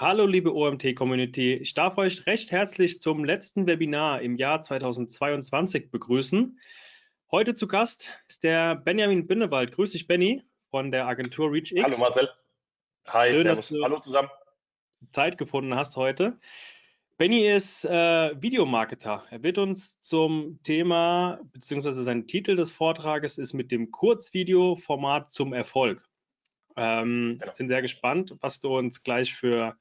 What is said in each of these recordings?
Hallo liebe OMT-Community, ich darf euch recht herzlich zum letzten Webinar im Jahr 2022 begrüßen. Heute zu Gast ist der Benjamin Binnewald. Grüß dich, Benny, von der Agentur ReachX. Hallo Marcel. Hi, Schön, servus. Hallo zusammen. Zeit gefunden hast heute. Benny ist äh, Videomarketer. Er wird uns zum Thema, beziehungsweise sein Titel des Vortrages ist mit dem Kurzvideo-Format zum Erfolg. Ähm, genau. Sind sehr gespannt, was du uns gleich für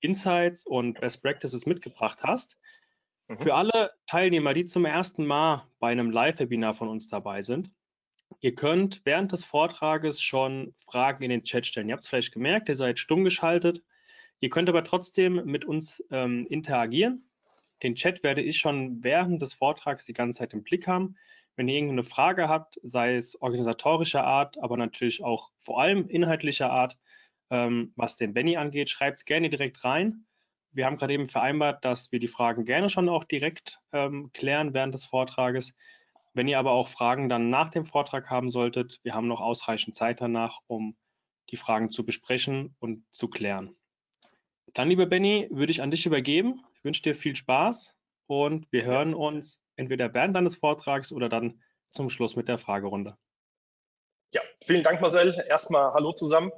Insights und Best Practices mitgebracht hast. Mhm. Für alle Teilnehmer, die zum ersten Mal bei einem Live-Webinar von uns dabei sind, ihr könnt während des Vortrages schon Fragen in den Chat stellen. Ihr habt es vielleicht gemerkt, ihr seid stumm geschaltet. Ihr könnt aber trotzdem mit uns ähm, interagieren. Den Chat werde ich schon während des Vortrags die ganze Zeit im Blick haben. Wenn ihr irgendeine Frage habt, sei es organisatorischer Art, aber natürlich auch vor allem inhaltlicher Art, ähm, was den Benny angeht, schreibt es gerne direkt rein. Wir haben gerade eben vereinbart, dass wir die Fragen gerne schon auch direkt ähm, klären während des Vortrages. Wenn ihr aber auch Fragen dann nach dem Vortrag haben solltet, wir haben noch ausreichend Zeit danach, um die Fragen zu besprechen und zu klären. Dann, lieber Benny, würde ich an dich übergeben. Ich wünsche dir viel Spaß und wir hören uns entweder während deines Vortrags oder dann zum Schluss mit der Fragerunde. Ja, vielen Dank, Marcel. Erstmal Hallo zusammen.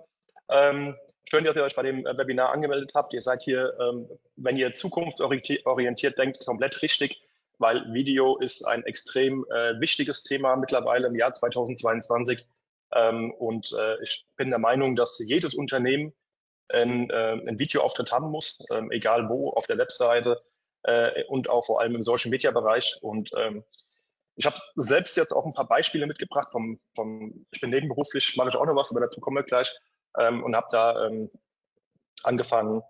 Ähm, schön, dass ihr euch bei dem äh, Webinar angemeldet habt. Ihr seid hier, ähm, wenn ihr zukunftsorientiert denkt, komplett richtig, weil Video ist ein extrem äh, wichtiges Thema mittlerweile im Jahr 2022. Ähm, und äh, ich bin der Meinung, dass jedes Unternehmen einen, äh, einen Videoauftritt haben muss, ähm, egal wo, auf der Webseite, äh, und auch vor allem im Social Media Bereich. Und ähm, ich habe selbst jetzt auch ein paar Beispiele mitgebracht vom, vom ich bin nebenberuflich, mache ich auch noch was, aber dazu kommen wir gleich ähm, und habe da ähm, angefangen,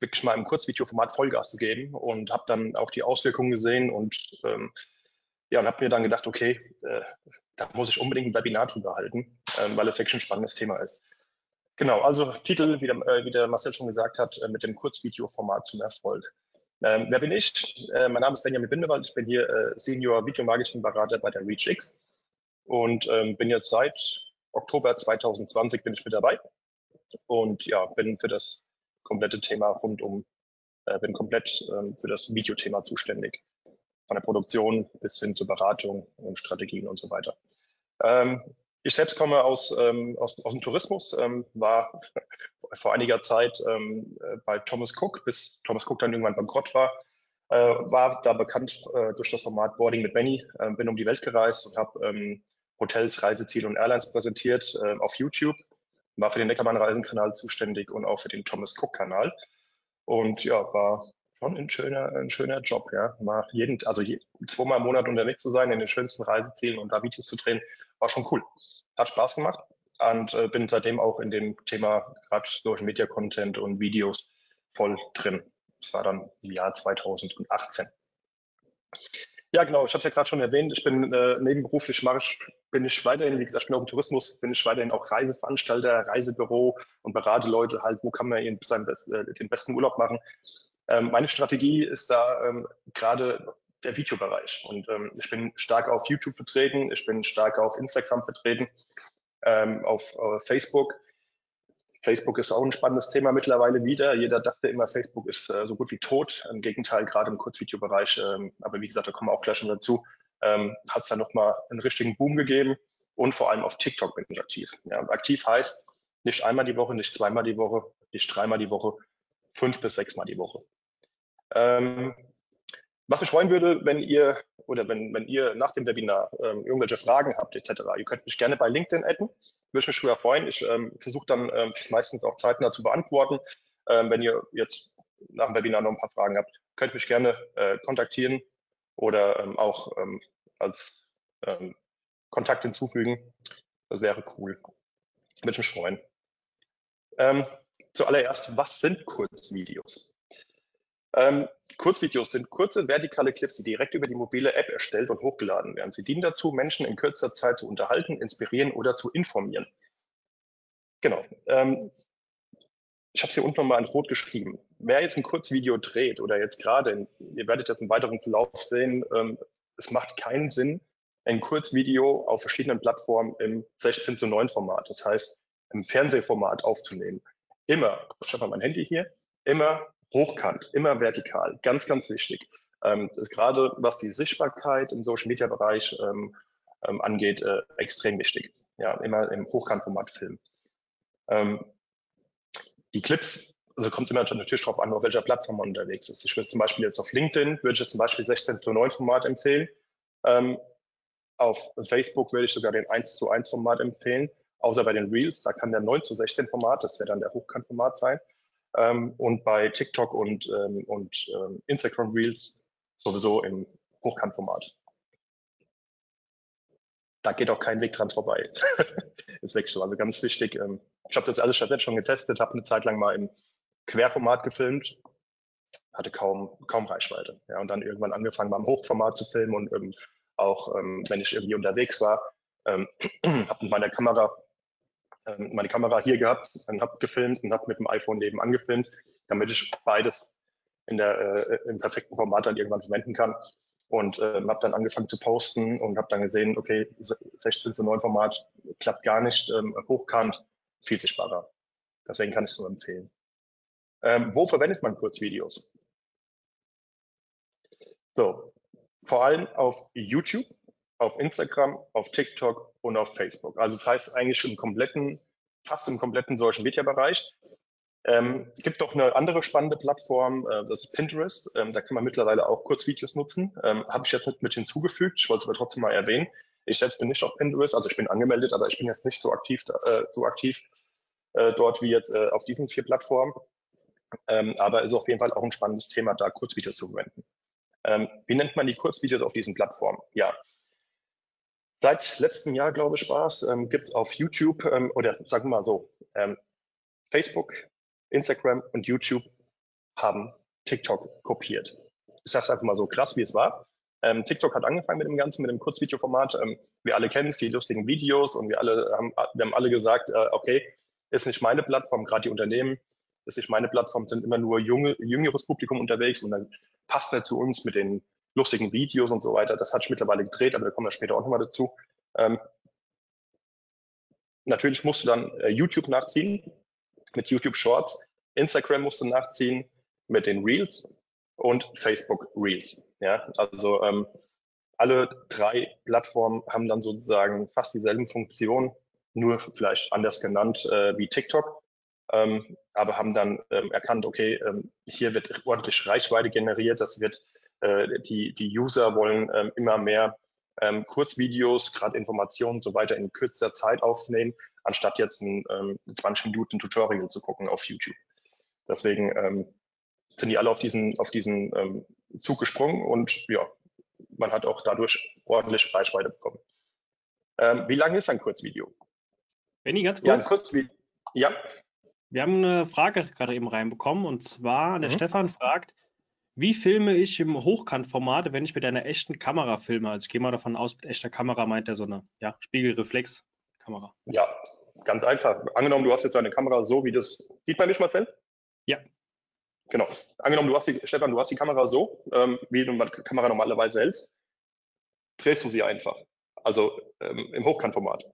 wirklich mal im Kurzvideoformat Vollgas zu geben und habe dann auch die Auswirkungen gesehen und ähm, ja, und habe mir dann gedacht, okay, äh, da muss ich unbedingt ein Webinar drüber halten, ähm, weil es wirklich ein spannendes Thema ist. Genau, also Titel, wie der, äh, wie der Marcel schon gesagt hat, äh, mit dem Kurzvideoformat zum Erfolg. Ähm, wer bin ich? Äh, mein Name ist Benjamin Bindewald. Ich bin hier äh, Senior Video Marketing Berater bei der ReachX und ähm, bin jetzt seit Oktober 2020 bin ich mit dabei und ja, bin für das komplette Thema rund um, äh, bin komplett ähm, für das Videothema zuständig. Von der Produktion bis hin zur Beratung und Strategien und so weiter. Ähm, ich selbst komme aus, ähm, aus, aus dem Tourismus, ähm, war vor einiger Zeit ähm, äh, bei Thomas Cook, bis Thomas Cook dann irgendwann bankrott war, äh, war da bekannt äh, durch das Format Boarding mit Benny, äh, bin um die Welt gereist und habe ähm, Hotels, Reiseziele und Airlines präsentiert äh, auf YouTube, war für den Neckermann-Reisenkanal zuständig und auch für den Thomas Cook-Kanal. Und ja, war schon ein schöner, ein schöner Job, ja. Mal jeden, also je, zweimal im Monat unterwegs zu sein, in den schönsten Reisezielen und da Videos zu drehen, war schon cool. Hat Spaß gemacht und äh, bin seitdem auch in dem Thema gerade Social Media Content und Videos voll drin. Das war dann im Jahr 2018. Ja, genau, ich habe es ja gerade schon erwähnt, ich bin äh, nebenberuflich, ich, bin ich weiterhin, wie gesagt, ich bin auch im Tourismus, bin ich weiterhin auch Reiseveranstalter, Reisebüro und berate Leute halt, wo kann man ihren, seinen äh, den besten Urlaub machen. Ähm, meine Strategie ist da ähm, gerade der Videobereich und ähm, ich bin stark auf YouTube vertreten, ich bin stark auf Instagram vertreten ähm, auf, auf Facebook. Facebook ist auch ein spannendes Thema mittlerweile wieder. Jeder dachte immer, Facebook ist äh, so gut wie tot. Im Gegenteil, gerade im Kurzvideobereich, ähm, aber wie gesagt, da kommen wir auch gleich schon dazu, ähm, hat es da nochmal einen richtigen Boom gegeben. Und vor allem auf TikTok bin ich aktiv. Ja, aktiv heißt nicht einmal die Woche, nicht zweimal die Woche, nicht dreimal die Woche, fünf bis sechsmal die Woche. Ähm, was mich freuen würde, wenn ihr oder wenn, wenn ihr nach dem Webinar ähm, irgendwelche Fragen habt etc., ihr könnt mich gerne bei LinkedIn adden. Würde ich mich drüber freuen. Ich ähm, versuche dann ähm, meistens auch zeitnah zu beantworten. Ähm, wenn ihr jetzt nach dem Webinar noch ein paar Fragen habt, könnt mich gerne äh, kontaktieren oder ähm, auch ähm, als ähm, Kontakt hinzufügen. Das wäre cool. Würde ich mich freuen. Ähm, zuallererst, was sind Kurzvideos? Ähm, Kurzvideos sind kurze vertikale Clips, die direkt über die mobile App erstellt und hochgeladen werden. Sie dienen dazu, Menschen in kürzester Zeit zu unterhalten, inspirieren oder zu informieren. Genau. Ähm, ich habe es hier unten nochmal in Rot geschrieben. Wer jetzt ein Kurzvideo dreht oder jetzt gerade, ihr werdet jetzt im weiteren Verlauf sehen, ähm, es macht keinen Sinn, ein Kurzvideo auf verschiedenen Plattformen im 16 zu 9 Format, das heißt im Fernsehformat aufzunehmen. Immer, ich habe mal mein Handy hier, immer hochkant, immer vertikal. Ganz, ganz wichtig. Ähm, das ist gerade, was die Sichtbarkeit im Social Media Bereich ähm, ähm, angeht, äh, extrem wichtig. Ja, immer im Hochkantformat filmen. Ähm, die Clips, also kommt immer natürlich darauf an, auf welcher Plattform man unterwegs ist. Ich würde zum Beispiel jetzt auf LinkedIn, würde ich zum Beispiel 16 zu 9 Format empfehlen. Ähm, auf Facebook würde ich sogar den 1 zu 1 Format empfehlen, außer bei den Reels, da kann der 9 zu 16 Format, das wäre dann der Hochkantformat sein. Ähm, und bei TikTok und, ähm, und ähm, Instagram Reels sowieso im Hochkantformat. Da geht auch kein Weg dran vorbei. ist weg schon. Also ganz wichtig. Ähm, ich habe das alles schon getestet, habe eine Zeit lang mal im Querformat gefilmt, hatte kaum, kaum Reichweite. Ja, und dann irgendwann angefangen, mal im Hochformat zu filmen und ähm, auch ähm, wenn ich irgendwie unterwegs war, habe mit meiner Kamera ähm, meine Kamera hier gehabt und habe gefilmt und habe mit dem iPhone nebenan gefilmt, damit ich beides in der, äh, im perfekten Format dann irgendwann verwenden kann. Und äh, habe dann angefangen zu posten und habe dann gesehen, okay, 16 zu 9 Format klappt gar nicht, ähm, hochkant, viel sichtbarer. Deswegen kann ich es nur empfehlen. Ähm, wo verwendet man Kurzvideos? So, vor allem auf YouTube, auf Instagram, auf TikTok und auf Facebook. Also das heißt eigentlich im kompletten, fast im kompletten Social Media Bereich. Ähm, es gibt doch eine andere spannende Plattform, äh, das ist Pinterest. Ähm, da kann man mittlerweile auch Kurzvideos nutzen. Ähm, Habe ich jetzt nicht mit hinzugefügt. Ich wollte es aber trotzdem mal erwähnen. Ich selbst bin nicht auf Pinterest, also ich bin angemeldet, aber ich bin jetzt nicht so aktiv, äh, so aktiv äh, dort wie jetzt äh, auf diesen vier Plattformen. Ähm, aber ist auf jeden Fall auch ein spannendes Thema, da Kurzvideos zu verwenden. Ähm, wie nennt man die Kurzvideos auf diesen Plattformen? Ja, Seit letztem Jahr, glaube ich, war es, ähm, gibt es auf YouTube ähm, oder sagen wir mal so, ähm, Facebook, Instagram und YouTube haben TikTok kopiert. Ich sage es einfach mal so krass, wie es war. Ähm, TikTok hat angefangen mit dem Ganzen, mit dem Kurzvideoformat. Ähm, wir alle kennen es, die lustigen Videos und wir alle haben, wir haben alle gesagt, äh, okay, ist nicht meine Plattform, gerade die Unternehmen, ist nicht meine Plattform, sind immer nur junge, jüngeres Publikum unterwegs und dann passt nicht zu uns mit den lustigen Videos und so weiter. Das hat sich mittlerweile gedreht, aber da kommen wir später auch nochmal dazu. Ähm, natürlich musst du dann äh, YouTube nachziehen mit YouTube Shorts. Instagram musst du nachziehen mit den Reels und Facebook Reels. Ja, also ähm, alle drei Plattformen haben dann sozusagen fast dieselben Funktionen, nur vielleicht anders genannt äh, wie TikTok, ähm, aber haben dann ähm, erkannt, okay, ähm, hier wird ordentlich Reichweite generiert, das wird äh, die, die User wollen ähm, immer mehr ähm, Kurzvideos, gerade Informationen und so weiter in kürzester Zeit aufnehmen, anstatt jetzt ein ähm, 20 Minuten Tutorial zu gucken auf YouTube. Deswegen ähm, sind die alle auf diesen, auf diesen ähm, Zug gesprungen und ja, man hat auch dadurch ordentlich Reichweite bekommen. Ähm, wie lang ist ein Kurzvideo? Benny, ganz kurz. Ja, ein Kurzvideo. Ja. Wir haben eine Frage gerade eben reinbekommen und zwar, der mhm. Stefan fragt, wie filme ich im Hochkantformat, wenn ich mit einer echten Kamera filme? Also ich gehe mal davon aus, mit echter Kamera meint er so eine ja, Spiegelreflexkamera. Ja, ganz einfach. Angenommen, du hast jetzt eine Kamera so, wie das. Sieht man mich, Marcel? Ja. Genau. Angenommen, du hast die, Stefan, du hast die Kamera so, ähm, wie du die Kamera normalerweise hältst, drehst du sie einfach. Also ähm, im Hochkantformat.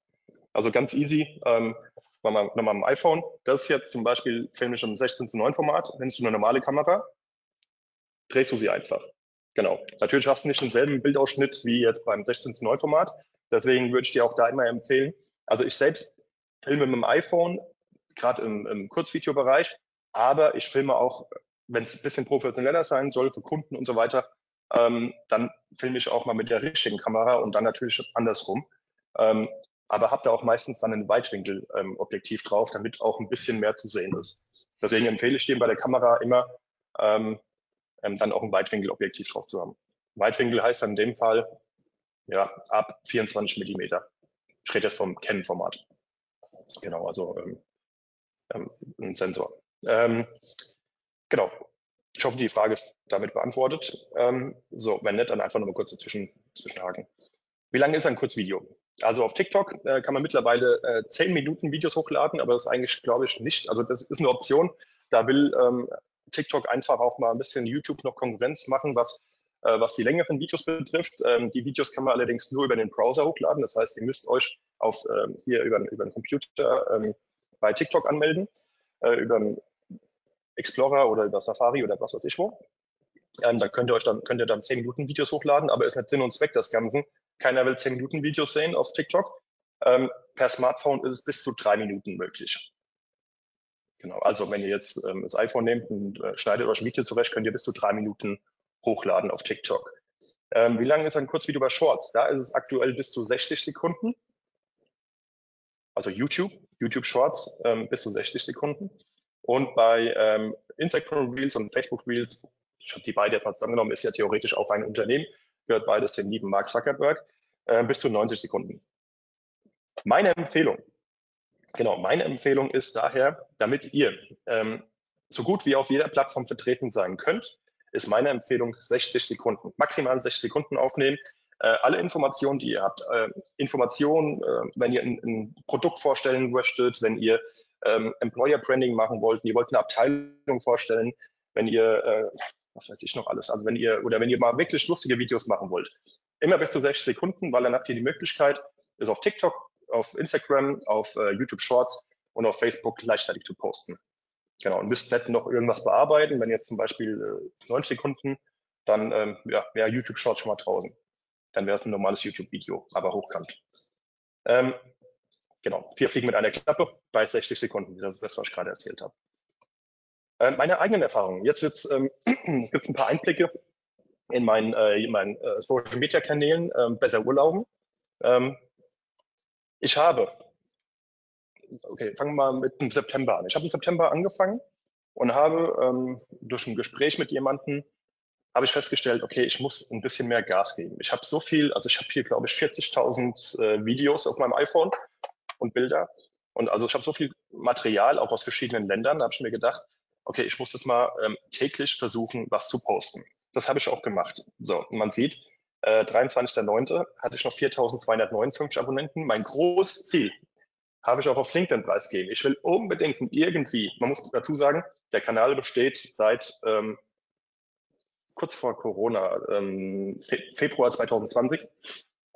Also ganz easy. Ähm, nochmal, nochmal am iPhone. Das ist jetzt zum Beispiel filme ich im 16 zu 9 Format. Wenn du eine normale Kamera drehst du sie einfach. Genau. Natürlich hast du nicht denselben Bildausschnitt wie jetzt beim 16 zu 9 Format. Deswegen würde ich dir auch da immer empfehlen. Also ich selbst filme mit dem iPhone, gerade im, im Kurzvideobereich, aber ich filme auch, wenn es ein bisschen professioneller sein soll für Kunden und so weiter, ähm, dann filme ich auch mal mit der richtigen Kamera und dann natürlich andersrum. Ähm, aber habe da auch meistens dann ein Weitwinkelobjektiv ähm, drauf, damit auch ein bisschen mehr zu sehen ist. Deswegen empfehle ich dir bei der Kamera immer ähm, ähm, dann auch ein Weitwinkelobjektiv drauf zu haben. Weitwinkel heißt dann in dem Fall ja ab 24 Millimeter. Ich rede jetzt vom Canon-Format. Genau, also ähm, ähm, ein Sensor. Ähm, genau. Ich hoffe, die Frage ist damit beantwortet. Ähm, so, wenn nicht, dann einfach nur mal kurz dazwischen zwischenhaken. Wie lange ist ein Kurzvideo? Also auf TikTok äh, kann man mittlerweile äh, 10 Minuten Videos hochladen, aber das ist eigentlich, glaube ich, nicht. Also das ist eine Option. Da will ähm, TikTok einfach auch mal ein bisschen YouTube noch Konkurrenz machen, was, äh, was die längeren Videos betrifft. Ähm, die Videos kann man allerdings nur über den Browser hochladen. Das heißt, ihr müsst euch auf, ähm, hier über, über den Computer ähm, bei TikTok anmelden, äh, über Explorer oder über Safari oder was weiß ich wo. Ähm, da könnt ihr euch dann, könnt ihr dann 10 Minuten Videos hochladen, aber ist nicht Sinn und Zweck des Ganzen. Keiner will 10 Minuten Videos sehen auf TikTok. Ähm, per Smartphone ist es bis zu drei Minuten möglich. Genau, also wenn ihr jetzt ähm, das iPhone nehmt und äh, schneidet euch ein Video zurecht, könnt ihr bis zu drei Minuten hochladen auf TikTok. Ähm, wie lange ist ein Kurzvideo bei Shorts? Da ist es aktuell bis zu 60 Sekunden. Also YouTube, YouTube Shorts ähm, bis zu 60 Sekunden. Und bei ähm, Instagram Reels und Facebook Reels, ich habe die beide jetzt mal zusammengenommen, ist ja theoretisch auch ein Unternehmen, gehört beides dem lieben Mark Zuckerberg, äh, bis zu 90 Sekunden. Meine Empfehlung, genau, meine Empfehlung ist daher, damit ihr ähm, so gut wie auf jeder Plattform vertreten sein könnt, ist meine Empfehlung 60 Sekunden, maximal 60 Sekunden aufnehmen. Äh, alle Informationen, die ihr habt, äh, Informationen, äh, wenn ihr ein, ein, Produkt vorstellen möchtet, wenn ihr ähm, Employer Branding machen wollt, ihr wollt eine Abteilung vorstellen, wenn ihr, äh, was weiß ich noch alles, also wenn ihr, oder wenn ihr mal wirklich lustige Videos machen wollt, immer bis zu 60 Sekunden, weil dann habt ihr die Möglichkeit, es auf TikTok, auf Instagram, auf äh, YouTube Shorts und auf Facebook gleichzeitig zu posten. Genau, und müsst nicht noch irgendwas bearbeiten. Wenn jetzt zum Beispiel äh, 90 Sekunden, dann ähm, ja, wäre YouTube Shorts schon mal draußen. Dann wäre es ein normales YouTube-Video, aber hochkant. Ähm, genau, vier Fliegen mit einer Klappe bei 60 Sekunden. Das ist das, was ich gerade erzählt habe. Äh, meine eigenen Erfahrungen. Jetzt wird's, ähm, es gibt ein paar Einblicke in meinen, äh, in äh, Social Media Kanälen, ähm, besser Urlauben. Ähm, ich habe okay, fangen wir mal mit dem September an. Ich habe im September angefangen und habe ähm, durch ein Gespräch mit jemandem habe ich festgestellt, okay, ich muss ein bisschen mehr Gas geben. Ich habe so viel, also ich habe hier, glaube ich, 40.000 äh, Videos auf meinem iPhone und Bilder. Und also ich habe so viel Material, auch aus verschiedenen Ländern. Da habe ich mir gedacht, okay, ich muss jetzt mal ähm, täglich versuchen, was zu posten. Das habe ich auch gemacht. So, man sieht, äh, 23.09. hatte ich noch 4.259 Abonnenten. Mein großes Ziel habe ich auch auf LinkedIn preisgeben. Ich will unbedingt irgendwie, man muss dazu sagen, der Kanal besteht seit ähm, kurz vor Corona, ähm, Fe Februar 2020.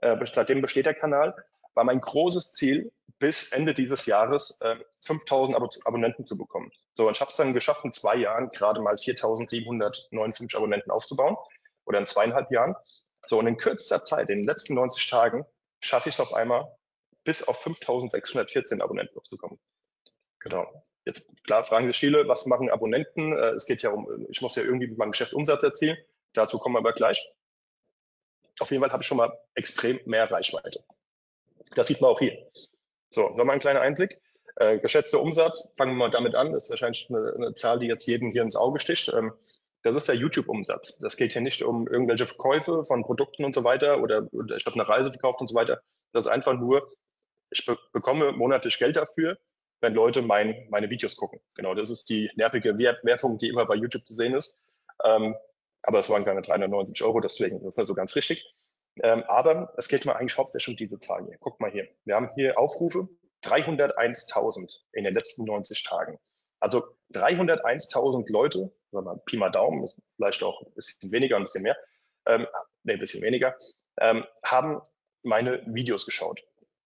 Äh, seitdem besteht der Kanal. War mein großes Ziel, bis Ende dieses Jahres äh, 5000 Ab Abonnenten zu bekommen. So, und ich habe es dann geschafft, in zwei Jahren gerade mal 4759 Abonnenten aufzubauen oder in zweieinhalb Jahren. So, und in kürzester Zeit, in den letzten 90 Tagen, schaffe ich es auf einmal, bis auf 5614 Abonnenten aufzukommen. Genau. Jetzt klar fragen sich viele, was machen Abonnenten? Äh, es geht ja um, ich muss ja irgendwie mit meinem Geschäft Umsatz erzielen. Dazu kommen wir aber gleich. Auf jeden Fall habe ich schon mal extrem mehr Reichweite. Das sieht man auch hier. So, nochmal ein kleiner Einblick. Äh, geschätzter Umsatz, fangen wir mal damit an. Das ist wahrscheinlich eine, eine Zahl, die jetzt jedem hier ins Auge sticht. Ähm, das ist der YouTube-Umsatz. Das geht hier nicht um irgendwelche Verkäufe von Produkten und so weiter oder, oder ich habe eine Reise verkauft und so weiter. Das ist einfach nur ich be bekomme monatlich Geld dafür, wenn Leute mein, meine Videos gucken. Genau, das ist die nervige Werbung, die immer bei YouTube zu sehen ist. Ähm, aber es waren keine 390 Euro, deswegen das ist nicht so ganz richtig. Ähm, aber es geht mal eigentlich hauptsächlich um diese Zahlen hier. Guckt mal hier. Wir haben hier Aufrufe 301.000 in den letzten 90 Tagen. Also 301.000 Leute, sagen wir Pi mal Daumen, ist vielleicht auch ein bisschen weniger, ein bisschen mehr, ähm, nee, ein bisschen weniger, ähm, haben meine Videos geschaut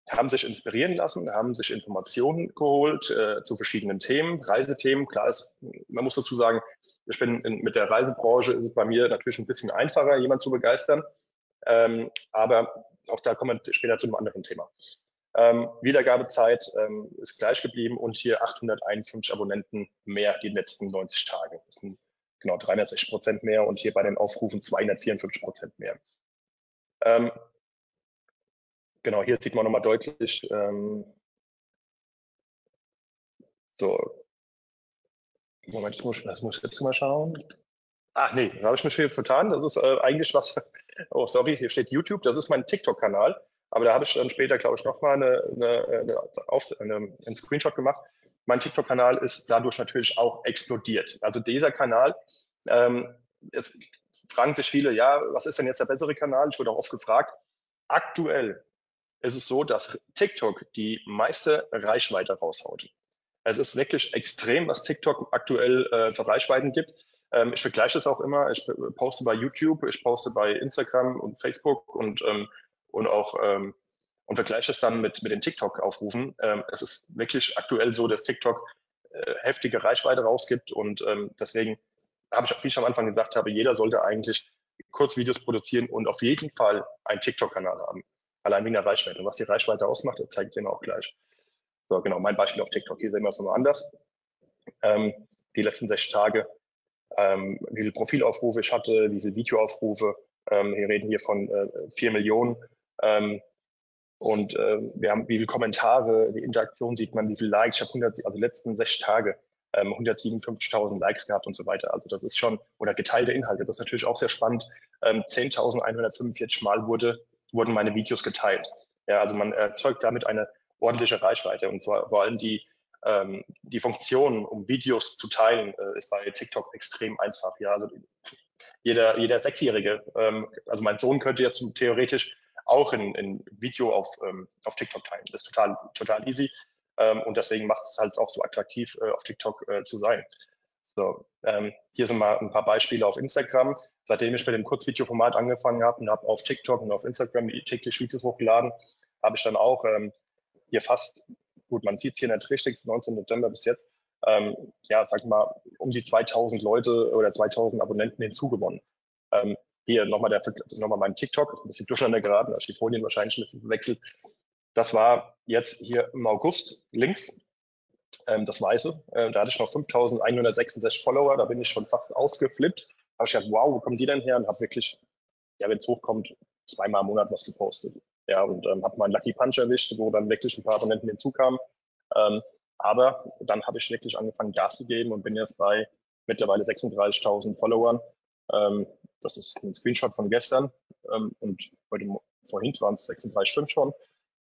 haben sich inspirieren lassen, haben sich Informationen geholt äh, zu verschiedenen Themen, Reisethemen. Klar ist, man muss dazu sagen, ich bin in, mit der Reisebranche ist es bei mir natürlich ein bisschen einfacher, jemanden zu begeistern. Ähm, aber auch da kommen wir später zu einem anderen Thema. Ähm, Wiedergabezeit ähm, ist gleich geblieben und hier 851 Abonnenten mehr die letzten 90 Tage. Das sind genau 360 Prozent mehr und hier bei den Aufrufen 254 Prozent mehr. Ähm, Genau, hier sieht man nochmal deutlich, ähm, so, Moment, ich muss, das muss ich jetzt mal schauen. Ach nee, da habe ich mich vertan. Das ist äh, eigentlich was, oh sorry, hier steht YouTube, das ist mein TikTok-Kanal. Aber da habe ich dann später, glaube ich, nochmal eine, eine, eine, eine, einen Screenshot gemacht. Mein TikTok-Kanal ist dadurch natürlich auch explodiert. Also dieser Kanal, ähm, jetzt fragen sich viele, ja, was ist denn jetzt der bessere Kanal? Ich wurde auch oft gefragt. Aktuell ist es so, dass TikTok die meiste Reichweite raushaut. Es ist wirklich extrem, was TikTok aktuell äh, für Reichweiten gibt. Ähm, ich vergleiche es auch immer. Ich poste bei YouTube, ich poste bei Instagram und Facebook und, ähm, und auch ähm, und vergleiche es dann mit, mit den TikTok-Aufrufen. Ähm, es ist wirklich aktuell so, dass TikTok äh, heftige Reichweite rausgibt. Und ähm, deswegen habe ich, wie ich am Anfang gesagt habe, jeder sollte eigentlich Kurzvideos produzieren und auf jeden Fall einen TikTok-Kanal haben. Allein wegen der Reichweite. Und was die Reichweite ausmacht, das zeigt es Ihnen auch gleich. So, genau, mein Beispiel auf TikTok. Hier sehen wir es nochmal anders. Ähm, die letzten sechs Tage, ähm, wie viele Profilaufrufe ich hatte, wie viele Videoaufrufe. Ähm, wir reden hier von äh, 4 Millionen. Ähm, und äh, wir haben wie viele Kommentare, die Interaktion sieht man, wie viele Likes. Ich habe 100, also letzten sechs Tage ähm, 157.000 Likes gehabt und so weiter. Also das ist schon, oder geteilte Inhalte, das ist natürlich auch sehr spannend. Ähm, 10.145 Mal wurde, wurden meine Videos geteilt. Ja, also man erzeugt damit eine ordentliche Reichweite und vor, vor allem die, ähm, die Funktion, um Videos zu teilen, äh, ist bei TikTok extrem einfach. Ja, also jeder, jeder Sechsjährige, ähm, also mein Sohn könnte jetzt theoretisch auch ein, ein Video auf, ähm, auf TikTok teilen. Das ist total, total easy. Ähm, und deswegen macht es halt auch so attraktiv, äh, auf TikTok äh, zu sein. So, ähm, hier sind mal ein paar Beispiele auf Instagram. Seitdem ich mit dem Kurzvideoformat angefangen habe und habe auf TikTok und auf Instagram täglich Videos hochgeladen, habe ich dann auch ähm, hier fast, gut, man sieht es hier nicht richtig, 19. September bis jetzt, ähm, ja, sag mal, um die 2000 Leute oder 2000 Abonnenten hinzugewonnen. Ähm, hier nochmal der, nochmal mein TikTok, ein bisschen durcheinander geraten, da die Folien wahrscheinlich ein bisschen verwechselt. Das war jetzt hier im August links, ähm, das Weiße. Äh, da hatte ich noch 5166 Follower, da bin ich schon fast ausgeflippt. Da habe ich gedacht, wow, wo kommen die denn her? Und habe wirklich, ja, wenn es hochkommt, zweimal im Monat was gepostet. Ja, und ähm, habe meinen Lucky Punch erwischt, wo dann wirklich ein paar Abonnenten hinzukamen. Ähm, aber dann habe ich wirklich angefangen, Gas zu geben und bin jetzt bei mittlerweile 36.000 Followern. Ähm, das ist ein Screenshot von gestern ähm, und heute vorhin waren es 36,5 schon,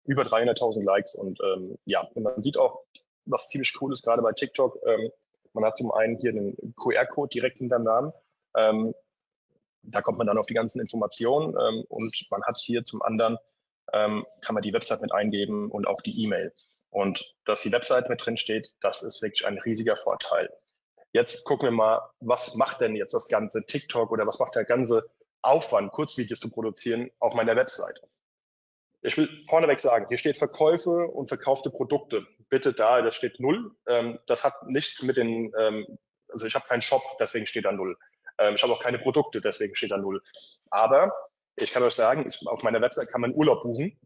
über 300.000 Likes und ähm, ja, und man sieht auch, was ziemlich cool ist, gerade bei TikTok. Ähm, man hat zum einen hier einen QR-Code direkt hinter dem Namen. Ähm, da kommt man dann auf die ganzen Informationen ähm, und man hat hier zum anderen, ähm, kann man die Website mit eingeben und auch die E-Mail. Und dass die Website mit drin steht, das ist wirklich ein riesiger Vorteil. Jetzt gucken wir mal, was macht denn jetzt das ganze TikTok oder was macht der ganze Aufwand, Kurzvideos zu produzieren auf meiner Website? Ich will vorneweg sagen, hier steht Verkäufe und verkaufte Produkte. Bitte da, das steht null. Ähm, das hat nichts mit den, ähm, also ich habe keinen Shop, deswegen steht da null. Ähm, ich habe auch keine Produkte, deswegen steht da null. Aber ich kann euch sagen, auf meiner Website kann man Urlaub buchen.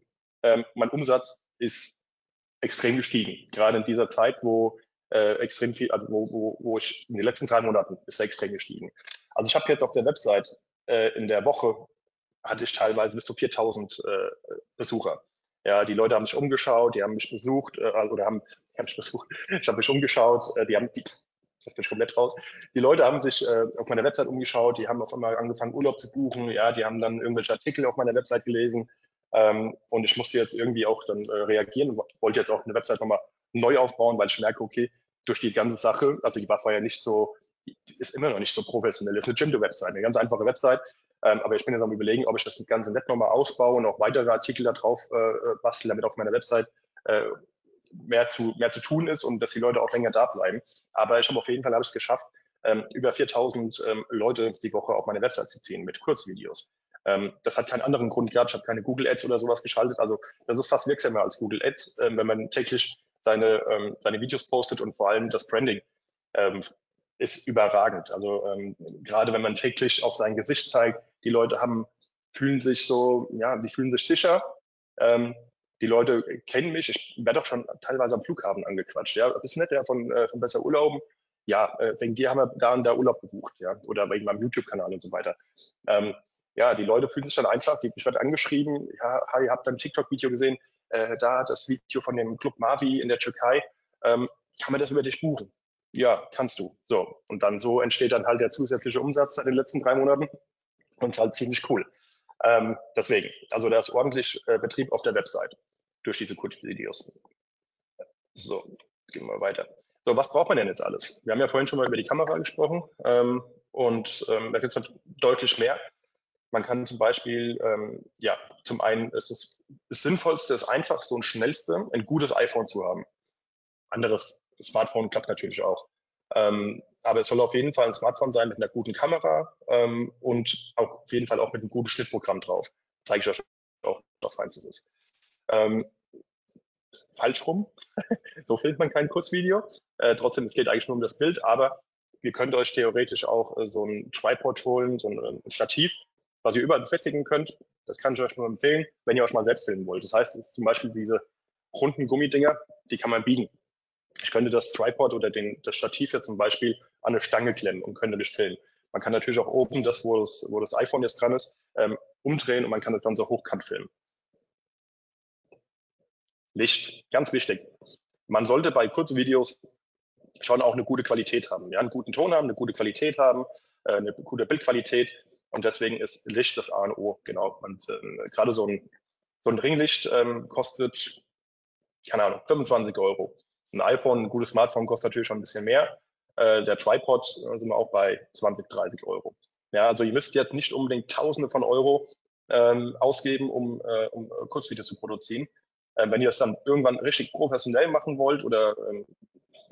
Mein Umsatz ist extrem gestiegen, gerade in dieser Zeit, wo äh, extrem viel, also wo, wo, wo ich in den letzten drei Monaten ist er extrem gestiegen. Also ich habe jetzt auf der Website äh, in der Woche hatte ich teilweise bis zu 4000 äh, Besucher. Ja, die Leute haben sich umgeschaut, die haben mich besucht äh, oder haben, haben mich besucht, ich habe mich umgeschaut, äh, die haben die, das bin ich komplett raus. Die Leute haben sich äh, auf meiner Website umgeschaut, die haben auf einmal angefangen Urlaub zu buchen, ja, die haben dann irgendwelche Artikel auf meiner Website gelesen ähm, und ich musste jetzt irgendwie auch dann äh, reagieren wollte jetzt auch eine Website nochmal neu aufbauen, weil ich merke, okay, durch die ganze Sache, also die war vorher nicht so, ist immer noch nicht so professionell. Ist eine Jimdo-Website, eine ganz einfache Website. Ähm, aber ich bin jetzt am überlegen, ob ich das Ganze nicht nochmal ausbaue und auch weitere Artikel da drauf äh, bastel, damit auf meiner Website äh, mehr, zu, mehr zu tun ist und dass die Leute auch länger da bleiben. Aber ich habe auf jeden Fall es geschafft, ähm, über 4000 ähm, Leute die Woche auf meine Website zu ziehen mit Kurzvideos. Ähm, das hat keinen anderen Grund gehabt. Ich habe keine Google Ads oder sowas geschaltet. Also das ist fast wirksamer als Google Ads, äh, wenn man täglich seine, ähm, seine Videos postet und vor allem das Branding ähm, ist überragend. Also ähm, gerade wenn man täglich auch sein Gesicht zeigt, die Leute haben, fühlen sich so, ja, sie fühlen sich sicher. Ähm, die Leute kennen mich. Ich werde auch schon teilweise am Flughafen angequatscht. Ja, bist nett, ja, von, äh, von Besser Urlauben. Ja, äh, wegen dir haben wir da und da Urlaub gebucht, ja, oder wegen meinem YouTube-Kanal und so weiter. Ähm, ja, die Leute fühlen sich dann einfach, ich werde angeschrieben, ja, hi, habt ein TikTok-Video gesehen, äh, da das Video von dem Club Mavi in der Türkei, ähm, kann man das über dich buchen? Ja, kannst du. So, und dann so entsteht dann halt der zusätzliche Umsatz seit den letzten drei Monaten und ist halt ziemlich cool. Ähm, deswegen, also da ist ordentlich äh, Betrieb auf der Website durch diese Kurzvideos. So, gehen wir weiter. So, was braucht man denn jetzt alles? Wir haben ja vorhin schon mal über die Kamera gesprochen ähm, und ähm, da gibt es deutlich mehr. Man kann zum Beispiel, ähm, ja, zum einen ist es das Sinnvollste, das Einfachste und Schnellste, ein gutes iPhone zu haben. Anderes Smartphone klappt natürlich auch. Ähm, aber es soll auf jeden Fall ein Smartphone sein mit einer guten Kamera ähm, und auch auf jeden Fall auch mit einem guten Schnittprogramm drauf. Zeige ich euch auch, was feins ist. Ähm, falsch rum. so filmt man kein Kurzvideo. Äh, trotzdem, es geht eigentlich nur um das Bild, aber ihr könnt euch theoretisch auch äh, so ein Tripod holen, so ein, ein, Stativ, was ihr überall befestigen könnt. Das kann ich euch nur empfehlen, wenn ihr euch mal selbst filmen wollt. Das heißt, es ist zum Beispiel diese runden Gummidinger, die kann man biegen. Ich könnte das Tripod oder den, das Stativ hier zum Beispiel an eine Stange klemmen und könnte mich filmen. Man kann natürlich auch oben das, wo das, wo das iPhone jetzt dran ist, ähm, umdrehen und man kann es dann so hochkant filmen. Licht, ganz wichtig. Man sollte bei Kurzvideos schon auch eine gute Qualität haben. Ja, einen guten Ton haben, eine gute Qualität haben, äh, eine gute Bildqualität. Und deswegen ist Licht das A und O. Genau. Man, äh, gerade so ein, so ein Ringlicht ähm, kostet, keine Ahnung, 25 Euro. Ein iPhone, ein gutes Smartphone kostet natürlich schon ein bisschen mehr. Äh, der Tripod äh, sind wir auch bei 20, 30 Euro. Ja, also ihr müsst jetzt nicht unbedingt Tausende von Euro ähm, ausgeben, um, äh, um Kurzvideos zu produzieren. Ähm, wenn ihr es dann irgendwann richtig professionell machen wollt oder ähm,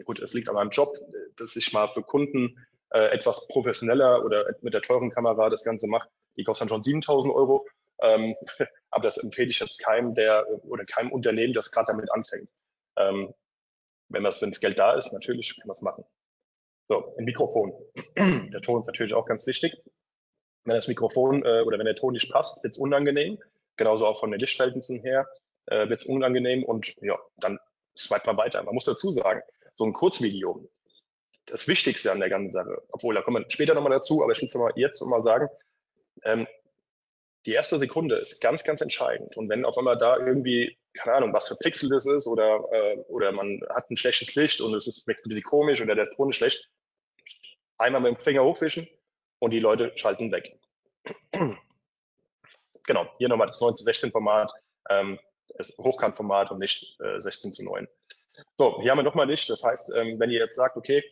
gut, es liegt an meinem Job, dass ich mal für Kunden äh, etwas professioneller oder mit der teuren Kamera das Ganze mache, die kostet dann schon 7000 Euro. Ähm, aber das empfehle ich jetzt keinem, der oder keinem Unternehmen, das gerade damit anfängt. Ähm, wenn das, wenn das Geld da ist, natürlich kann man es machen. So, ein Mikrofon. Der Ton ist natürlich auch ganz wichtig. Wenn das Mikrofon äh, oder wenn der Ton nicht passt, wird es unangenehm. Genauso auch von den Lichtverhältnissen her äh, wird es unangenehm und ja, dann swipet man weiter. Man muss dazu sagen, so ein Kurzvideo, das Wichtigste an der ganzen Sache, obwohl da kommen wir später nochmal dazu, aber ich will es mal jetzt mal sagen, ähm, die erste Sekunde ist ganz, ganz entscheidend. Und wenn auf einmal da irgendwie, keine Ahnung, was für Pixel das ist oder, äh, oder man hat ein schlechtes Licht und es ist ein bisschen komisch oder der Ton ist schlecht, einmal mit dem Finger hochwischen und die Leute schalten weg. genau, hier nochmal das 9 zu 16 Format, ähm, das Hochkantformat und nicht äh, 16 zu 9. So, hier haben wir nochmal Licht. Das heißt, ähm, wenn ihr jetzt sagt, okay,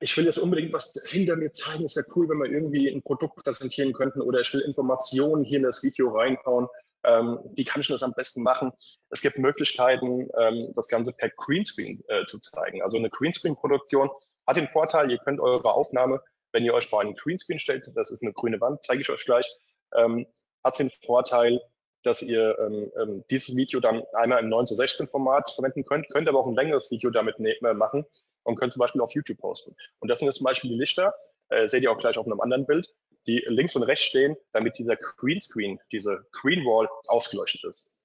ich will jetzt unbedingt was hinter mir zeigen, ist ja cool, wenn wir irgendwie ein Produkt präsentieren könnten oder ich will Informationen hier in das Video reinhauen. Ähm, wie kann ich das am besten machen? Es gibt Möglichkeiten, ähm, das Ganze per Greenscreen äh, zu zeigen. Also eine Greenscreen-Produktion hat den Vorteil, ihr könnt eure Aufnahme, wenn ihr euch vor einen Greenscreen stellt, das ist eine grüne Wand, zeige ich euch gleich, ähm, hat den Vorteil, dass ihr ähm, ähm, dieses Video dann einmal im 9 zu 16 Format verwenden könnt, könnt aber auch ein längeres Video damit ne äh, machen und könnt zum Beispiel auf YouTube posten. Und das sind jetzt zum Beispiel die Lichter, äh, seht ihr auch gleich auf einem anderen Bild, die links und rechts stehen, damit dieser Greenscreen, diese Green Wall ausgeleuchtet ist.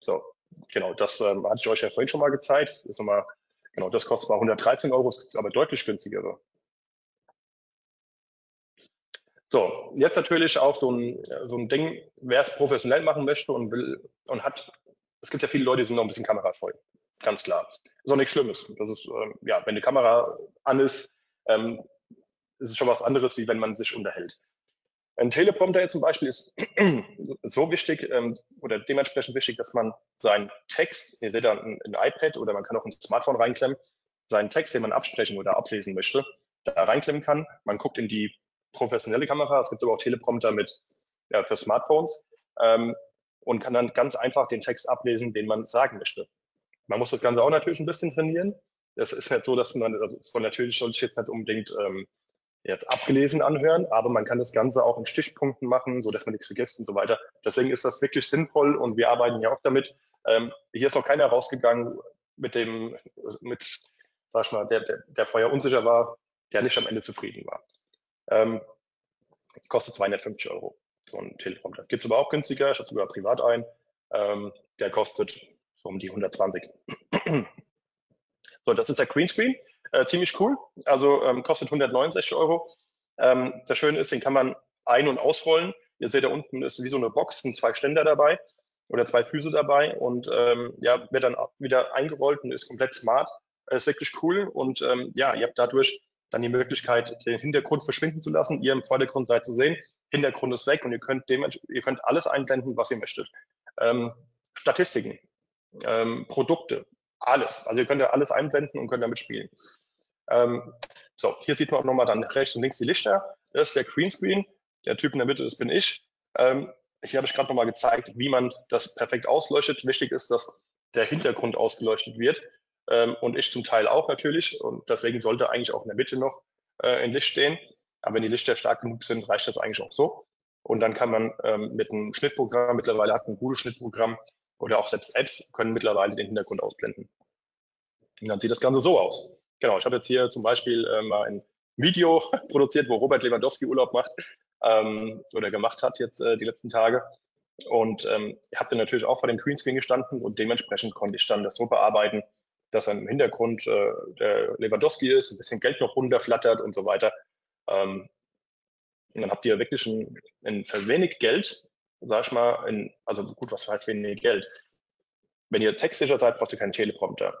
So, genau, das ähm, hatte ich euch ja vorhin schon mal gezeigt. Ist nochmal, genau, das kostet mal 113 Euro, ist aber deutlich günstigere. So, jetzt natürlich auch so ein, so ein Ding, wer es professionell machen möchte und will und hat, es gibt ja viele Leute, die sind noch ein bisschen kamerascheu. Ganz klar. Ist auch nichts Schlimmes. Das ist, ähm, ja, wenn die Kamera an ist, ähm, ist es schon was anderes, wie wenn man sich unterhält. Ein Teleprompter zum Beispiel ist so wichtig ähm, oder dementsprechend wichtig, dass man seinen Text, ihr seht da ein, ein iPad oder man kann auch ein Smartphone reinklemmen, seinen Text, den man absprechen oder ablesen möchte, da reinklemmen kann. Man guckt in die professionelle Kamera. Es gibt aber auch Teleprompter mit ja, für Smartphones ähm, und kann dann ganz einfach den Text ablesen, den man sagen möchte. Man muss das Ganze auch natürlich ein bisschen trainieren. Es ist nicht so, dass man, also soll natürlich soll ich jetzt nicht unbedingt ähm, jetzt abgelesen anhören, aber man kann das Ganze auch in Stichpunkten machen, so dass man nichts vergisst und so weiter. Deswegen ist das wirklich sinnvoll und wir arbeiten ja auch damit. Ähm, hier ist noch keiner rausgegangen mit dem, mit, sag ich mal, der, der, der vorher unsicher war, der nicht am Ende zufrieden war. Ähm, kostet 250 Euro, so ein Teleprompter. Gibt es aber auch günstiger, ich habe sogar privat ein. Ähm, der kostet so um die 120. so, das ist der Greenscreen. Äh, ziemlich cool. Also ähm, kostet 169 Euro. Ähm, das Schöne ist, den kann man ein- und ausrollen. Ihr seht da unten ist wie so eine Box, sind zwei Ständer dabei oder zwei Füße dabei und ähm, ja, wird dann wieder eingerollt und ist komplett smart. ist wirklich cool und ähm, ja, ihr habt dadurch dann die Möglichkeit, den Hintergrund verschwinden zu lassen. Ihr im Vordergrund seid zu sehen. Hintergrund ist weg und ihr könnt, ihr könnt alles einblenden, was ihr möchtet. Ähm, Statistiken, ähm, Produkte, alles. Also ihr könnt ja alles einblenden und könnt damit spielen. Ähm, so, hier sieht man auch nochmal dann rechts und links die Lichter. Das ist der Greenscreen. Der Typ in der Mitte, das bin ich. Ähm, hier habe ich gerade nochmal gezeigt, wie man das perfekt ausleuchtet. Wichtig ist, dass der Hintergrund ausgeleuchtet wird ähm, und ich zum Teil auch natürlich. Und deswegen sollte eigentlich auch in der Mitte noch äh, ein Licht stehen. Aber wenn die Lichter stark genug sind, reicht das eigentlich auch so. Und dann kann man ähm, mit einem Schnittprogramm, mittlerweile hat man ein gutes Schnittprogramm, Oder auch selbst Apps können mittlerweile den Hintergrund ausblenden. Und dann sieht das Ganze so aus. Genau, ich habe jetzt hier zum Beispiel ähm, ein Video produziert, wo Robert Lewandowski Urlaub macht ähm, oder gemacht hat jetzt äh, die letzten Tage. Und ähm, habe dann natürlich auch vor dem Greenscreen gestanden und dementsprechend konnte ich dann das so bearbeiten, dass im Hintergrund äh, der Lewandowski ist, ein bisschen Geld noch runterflattert und so weiter. Ähm, und dann habt ihr wirklich ein, ein für wenig Geld, sag ich mal, in, also gut, was heißt wenig Geld? Wenn ihr textsicher seid, braucht ihr keinen Teleprompter.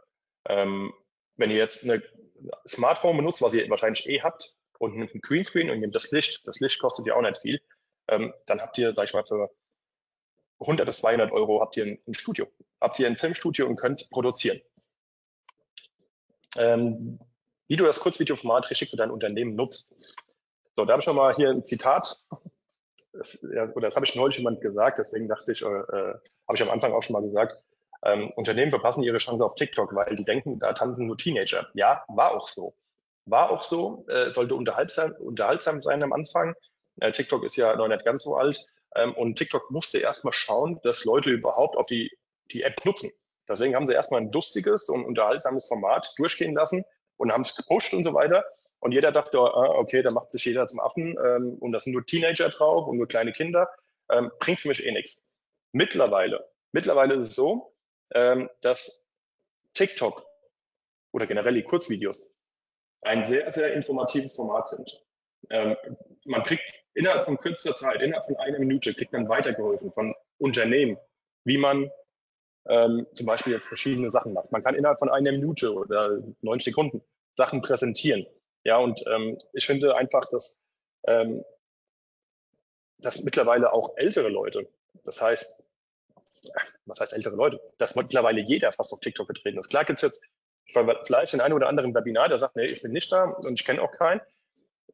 Ähm, wenn ihr jetzt eine Smartphone benutzt, was ihr wahrscheinlich eh habt, und einen Greenscreen und nehmt das Licht, das Licht kostet ja auch nicht viel, ähm, dann habt ihr, sag ich mal, für 100 bis 200 Euro habt ihr ein, ein Studio. Habt ihr ein Filmstudio und könnt produzieren. Ähm, wie du das Kurzvideoformat richtig für dein Unternehmen nutzt. So, da habe ich nochmal hier ein Zitat. Das, ja, oder das habe ich neulich jemand gesagt, deswegen dachte ich, äh, äh, habe ich am Anfang auch schon mal gesagt, ähm, Unternehmen verpassen ihre Chance auf TikTok, weil die denken, da tanzen nur Teenager. Ja, war auch so. War auch so, äh, sollte unterhaltsam, unterhaltsam sein am Anfang. Äh, TikTok ist ja noch nicht ganz so alt. Ähm, und TikTok musste erstmal schauen, dass Leute überhaupt auf die, die App nutzen. Deswegen haben sie erstmal ein lustiges und unterhaltsames Format durchgehen lassen und haben es gepusht und so weiter. Und jeder dachte, ah, okay, da macht sich jeder zum Affen ähm, und das sind nur Teenager drauf und nur kleine Kinder. Ähm, bringt für mich eh nichts. Mittlerweile, mittlerweile ist es so, ähm, dass TikTok oder generell die Kurzvideos ein sehr, sehr informatives Format sind. Ähm, man kriegt innerhalb von kürzester Zeit, innerhalb von einer Minute, kriegt man weitergeholfen von Unternehmen, wie man ähm, zum Beispiel jetzt verschiedene Sachen macht. Man kann innerhalb von einer Minute oder neun Sekunden Sachen präsentieren. Ja, und ähm, ich finde einfach, dass, ähm, dass mittlerweile auch ältere Leute, das heißt, was heißt ältere Leute, dass mittlerweile jeder fast auf TikTok vertreten ist. Klar gibt es jetzt vielleicht den einen oder anderen Webinar, der sagt, nee, ich bin nicht da und ich kenne auch keinen.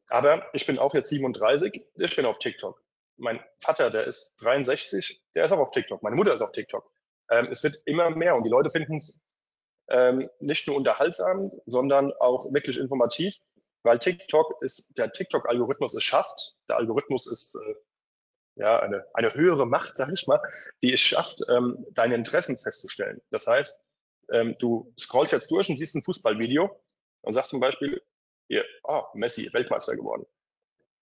Aber ich bin auch jetzt 37, ich bin auf TikTok. Mein Vater, der ist 63, der ist auch auf TikTok. Meine Mutter ist auf TikTok. Ähm, es wird immer mehr und die Leute finden es ähm, nicht nur unterhaltsam, sondern auch wirklich informativ, weil TikTok ist, der TikTok-Algorithmus es schafft, der Algorithmus ist äh, ja eine, eine höhere Macht, sag ich mal, die es schafft, ähm, deine Interessen festzustellen. Das heißt, ähm, du scrollst jetzt durch und siehst ein Fußballvideo und sagst zum Beispiel, hier, oh, Messi, Weltmeister geworden.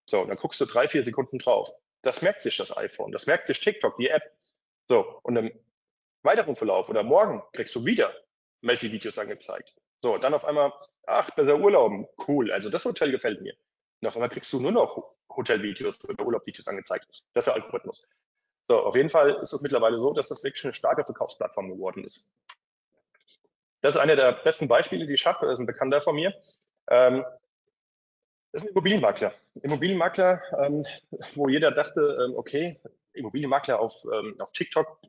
So, dann guckst du drei, vier Sekunden drauf. Das merkt sich das iPhone, das merkt sich TikTok, die App. So, und im weiteren Verlauf oder morgen kriegst du wieder Messi-Videos angezeigt. So, dann auf einmal, ach, besser Urlauben, cool, also das Hotel gefällt mir. Und auf einmal kriegst du nur noch Hotelvideos oder Urlaubvideos angezeigt. Das ist der Algorithmus. So, auf jeden Fall ist es mittlerweile so, dass das wirklich eine starke Verkaufsplattform geworden ist. Das ist einer der besten Beispiele, die ich habe. Das ist ein Bekannter von mir. Ähm, das ist ein Immobilienmakler. Immobilienmakler, ähm, wo jeder dachte, ähm, okay, Immobilienmakler auf, ähm, auf TikTok,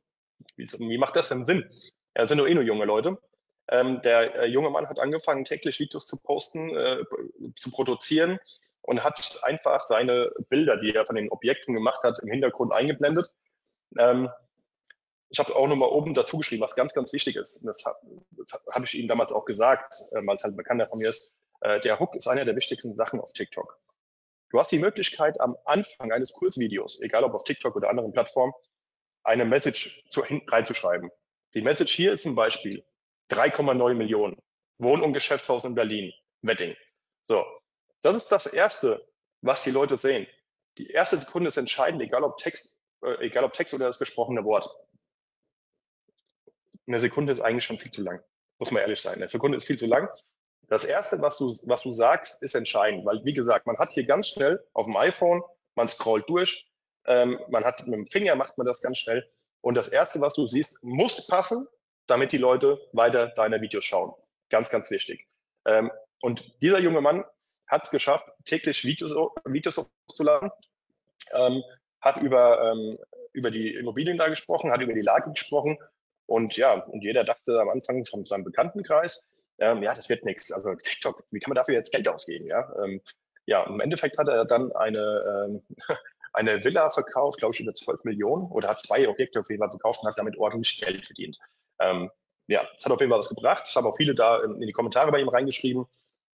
wie, wie, macht das denn Sinn? Ja, sind nur eh nur junge Leute. Ähm, der äh, junge Mann hat angefangen, täglich Videos zu posten, äh, zu produzieren und hat einfach seine Bilder, die er von den Objekten gemacht hat, im Hintergrund eingeblendet. Ähm, ich habe auch nochmal oben dazu geschrieben, was ganz, ganz wichtig ist. Das habe hab ich Ihnen damals auch gesagt, äh, weil es halt bekannter von mir ist. Äh, der Hook ist einer der wichtigsten Sachen auf TikTok. Du hast die Möglichkeit, am Anfang eines Kurzvideos, egal ob auf TikTok oder anderen Plattformen, eine Message zu, reinzuschreiben. Die Message hier ist zum Beispiel 3,9 Millionen. Wohn- und Geschäftshaus in Berlin. Wedding. So. Das ist das Erste, was die Leute sehen. Die erste Sekunde ist entscheidend, egal ob Text, äh, egal ob Text oder das gesprochene Wort. Eine Sekunde ist eigentlich schon viel zu lang. Muss man ehrlich sein. Eine Sekunde ist viel zu lang. Das erste, was du, was du sagst, ist entscheidend, weil, wie gesagt, man hat hier ganz schnell auf dem iPhone, man scrollt durch, ähm, man hat mit dem Finger macht man das ganz schnell. Und das erste, was du siehst, muss passen, damit die Leute weiter deine Videos schauen. Ganz, ganz wichtig. Ähm, und dieser junge Mann hat es geschafft, täglich Videos, Videos hochzuladen, ähm, hat über, ähm, über die Immobilien da gesprochen, hat über die Lage gesprochen. Und ja, und jeder dachte am Anfang von seinem Bekanntenkreis, ähm, ja, das wird nichts. Also TikTok, wie kann man dafür jetzt Geld ausgeben? Ja, ähm, ja im Endeffekt hat er dann eine, ähm, eine Villa verkauft, glaube ich, über 12 Millionen oder hat zwei Objekte auf jeden Fall verkauft und hat damit ordentlich Geld verdient. Ähm, ja, das hat auf jeden Fall was gebracht. Das haben auch viele da in die Kommentare bei ihm reingeschrieben.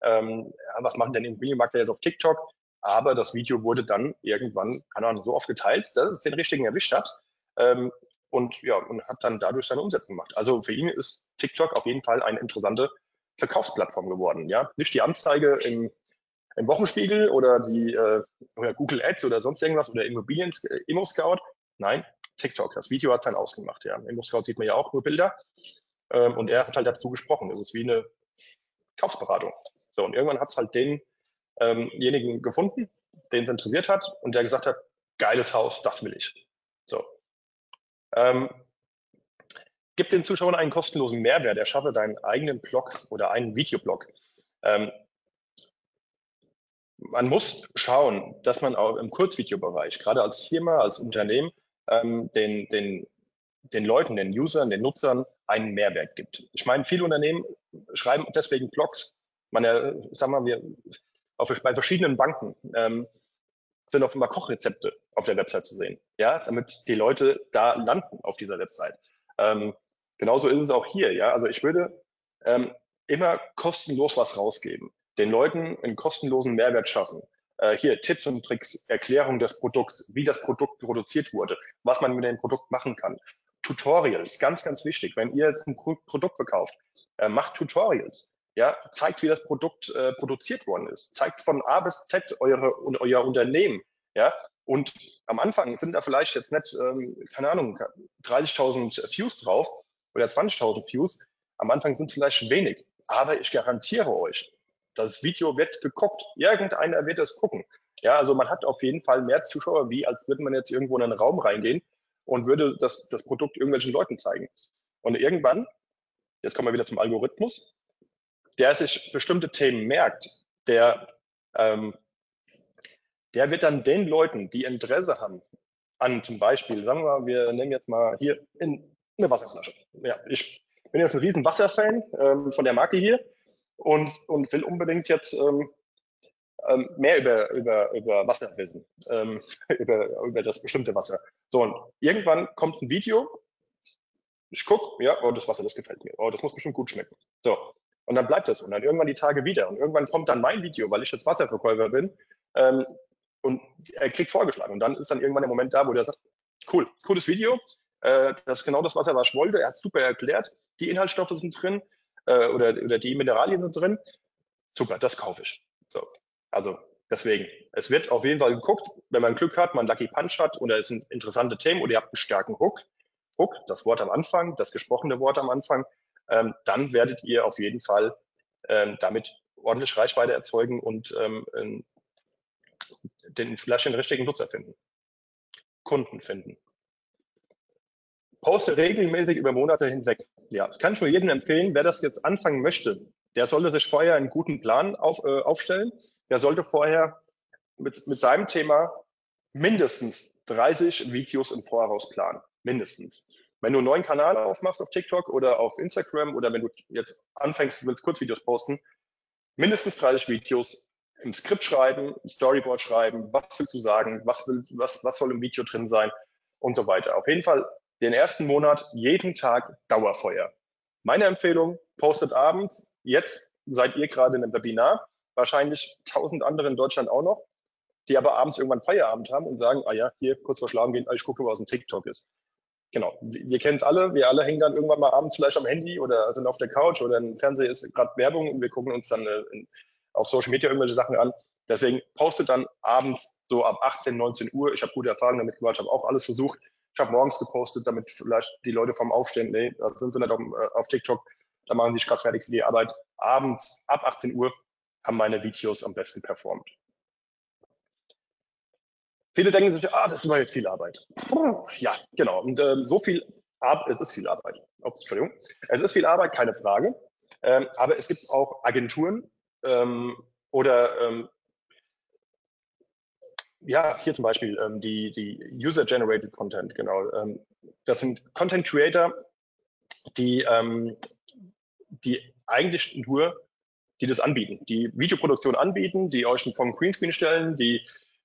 Ähm, ja, was machen denn Immobilienmakler jetzt auf TikTok? Aber das Video wurde dann irgendwann, keine Ahnung, so oft geteilt, dass es den richtigen erwischt hat. Ähm, und ja, und hat dann dadurch seine Umsätze gemacht. Also für ihn ist TikTok auf jeden Fall eine interessante Verkaufsplattform geworden. Ja, nicht die Anzeige im, im Wochenspiegel oder die äh, oder Google Ads oder sonst irgendwas oder Immobilien äh, Immo Scout. Nein, TikTok. Das Video hat sein ausgemacht. Ja, Immo Scout sieht man ja auch nur Bilder. Ähm, und er hat halt dazu gesprochen. Es ist wie eine Kaufsberatung. So und irgendwann hat es halt denjenigen ähm gefunden, den es interessiert hat und der gesagt hat, geiles Haus, das will ich. So. Ähm, Gib den Zuschauern einen kostenlosen Mehrwert, erschaffe deinen eigenen Blog oder einen Videoblog. Ähm, man muss schauen, dass man auch im Kurzvideobereich, gerade als Firma, als Unternehmen, ähm, den, den, den Leuten, den Usern, den Nutzern einen Mehrwert gibt. Ich meine, viele Unternehmen schreiben deswegen Blogs. Äh, sagen wir, wir auf, bei verschiedenen Banken ähm, sind auch immer Kochrezepte auf der Website zu sehen, ja, damit die Leute da landen auf dieser Website. Ähm, genauso ist es auch hier, ja. Also ich würde ähm, immer kostenlos was rausgeben, den Leuten einen kostenlosen Mehrwert schaffen. Äh, hier Tipps und Tricks, Erklärung des Produkts, wie das Produkt produziert wurde, was man mit dem Produkt machen kann. Tutorials, ganz, ganz wichtig. Wenn ihr jetzt ein Produkt verkauft, äh, macht Tutorials. Ja, zeigt, wie das Produkt äh, produziert worden ist. Zeigt von A bis Z eure, euer Unternehmen. Ja, und am Anfang sind da vielleicht jetzt nicht, ähm, keine Ahnung, 30.000 Views drauf oder 20.000 Views. Am Anfang sind vielleicht wenig. Aber ich garantiere euch, das Video wird geguckt. Irgendeiner wird es gucken. Ja, also man hat auf jeden Fall mehr Zuschauer, wie als würde man jetzt irgendwo in einen Raum reingehen und würde das, das Produkt irgendwelchen Leuten zeigen. Und irgendwann, jetzt kommen wir wieder zum Algorithmus, der sich bestimmte Themen merkt, der, ähm, der wird dann den Leuten, die Interesse haben, an zum Beispiel, sagen wir mal, wir nehmen jetzt mal hier in eine Wasserflasche. Ja, ich bin jetzt ein riesen Wasserfan ähm, von der Marke hier und, und will unbedingt jetzt ähm, ähm, mehr über, über, über Wasser wissen, ähm, über, über das bestimmte Wasser. So, und irgendwann kommt ein Video, ich gucke, ja, oh, das Wasser, das gefällt mir, oh, das muss bestimmt gut schmecken. So, und dann bleibt das und dann irgendwann die Tage wieder. Und irgendwann kommt dann mein Video, weil ich jetzt Wasserverkäufer bin, ähm, und er kriegt vorgeschlagen. Und dann ist dann irgendwann der Moment da, wo der sagt, cool, cooles Video, äh, das ist genau das, was er was wollte. Er hat super erklärt, die Inhaltsstoffe sind drin äh, oder, oder die Mineralien sind drin. Super, das kaufe ich. So, also deswegen, es wird auf jeden Fall geguckt, wenn man Glück hat, man Lucky Punch hat oder es sind interessante Themen oder ihr habt einen starken Hook, Hook, das Wort am Anfang, das gesprochene Wort am Anfang, ähm, dann werdet ihr auf jeden Fall ähm, damit ordentlich Reichweite erzeugen und ähm, den, vielleicht den richtigen Nutzer finden, Kunden finden. Poste regelmäßig über Monate hinweg. Ja, ich kann schon jedem empfehlen, wer das jetzt anfangen möchte, der sollte sich vorher einen guten Plan auf, äh, aufstellen. Der sollte vorher mit, mit seinem Thema mindestens 30 Videos im Voraus planen. Mindestens. Wenn du einen neuen Kanal aufmachst auf TikTok oder auf Instagram oder wenn du jetzt anfängst, du willst Kurzvideos posten, mindestens 30 Videos im Skript schreiben, im Storyboard schreiben, was willst du sagen, was, will, was, was soll im Video drin sein und so weiter. Auf jeden Fall den ersten Monat jeden Tag Dauerfeuer. Meine Empfehlung, postet abends, jetzt seid ihr gerade in einem Webinar, wahrscheinlich tausend andere in Deutschland auch noch, die aber abends irgendwann Feierabend haben und sagen, ah ja, hier kurz vor Schlafen gehen, ich gucke, was ein TikTok ist genau, wir kennen es alle, wir alle hängen dann irgendwann mal abends vielleicht am Handy oder sind auf der Couch oder im Fernseher ist gerade Werbung und wir gucken uns dann äh, in, auf Social Media irgendwelche Sachen an. Deswegen postet dann abends so ab 18, 19 Uhr. Ich habe gute Erfahrungen damit gemacht, habe auch alles versucht. Ich habe morgens gepostet, damit vielleicht die Leute vom Aufstehen, nee, da sind sie nicht auf, äh, auf TikTok, da machen sie sich gerade fertig für die Arbeit. Abends ab 18 Uhr haben meine Videos am besten performt. Viele denken sich, ah, das ist aber jetzt viel Arbeit. Ja, genau. Und ähm, so viel Arbeit, es ist viel Arbeit. Ups, Entschuldigung. Es ist viel Arbeit, keine Frage. Ähm, aber es gibt auch Agenturen ähm, oder ähm, ja, hier zum Beispiel ähm, die, die User-Generated Content, genau. Ähm, das sind Content Creator, die, die eigentlich nur die das anbieten, die Videoproduktion anbieten, die euch vom Greenscreen stellen, die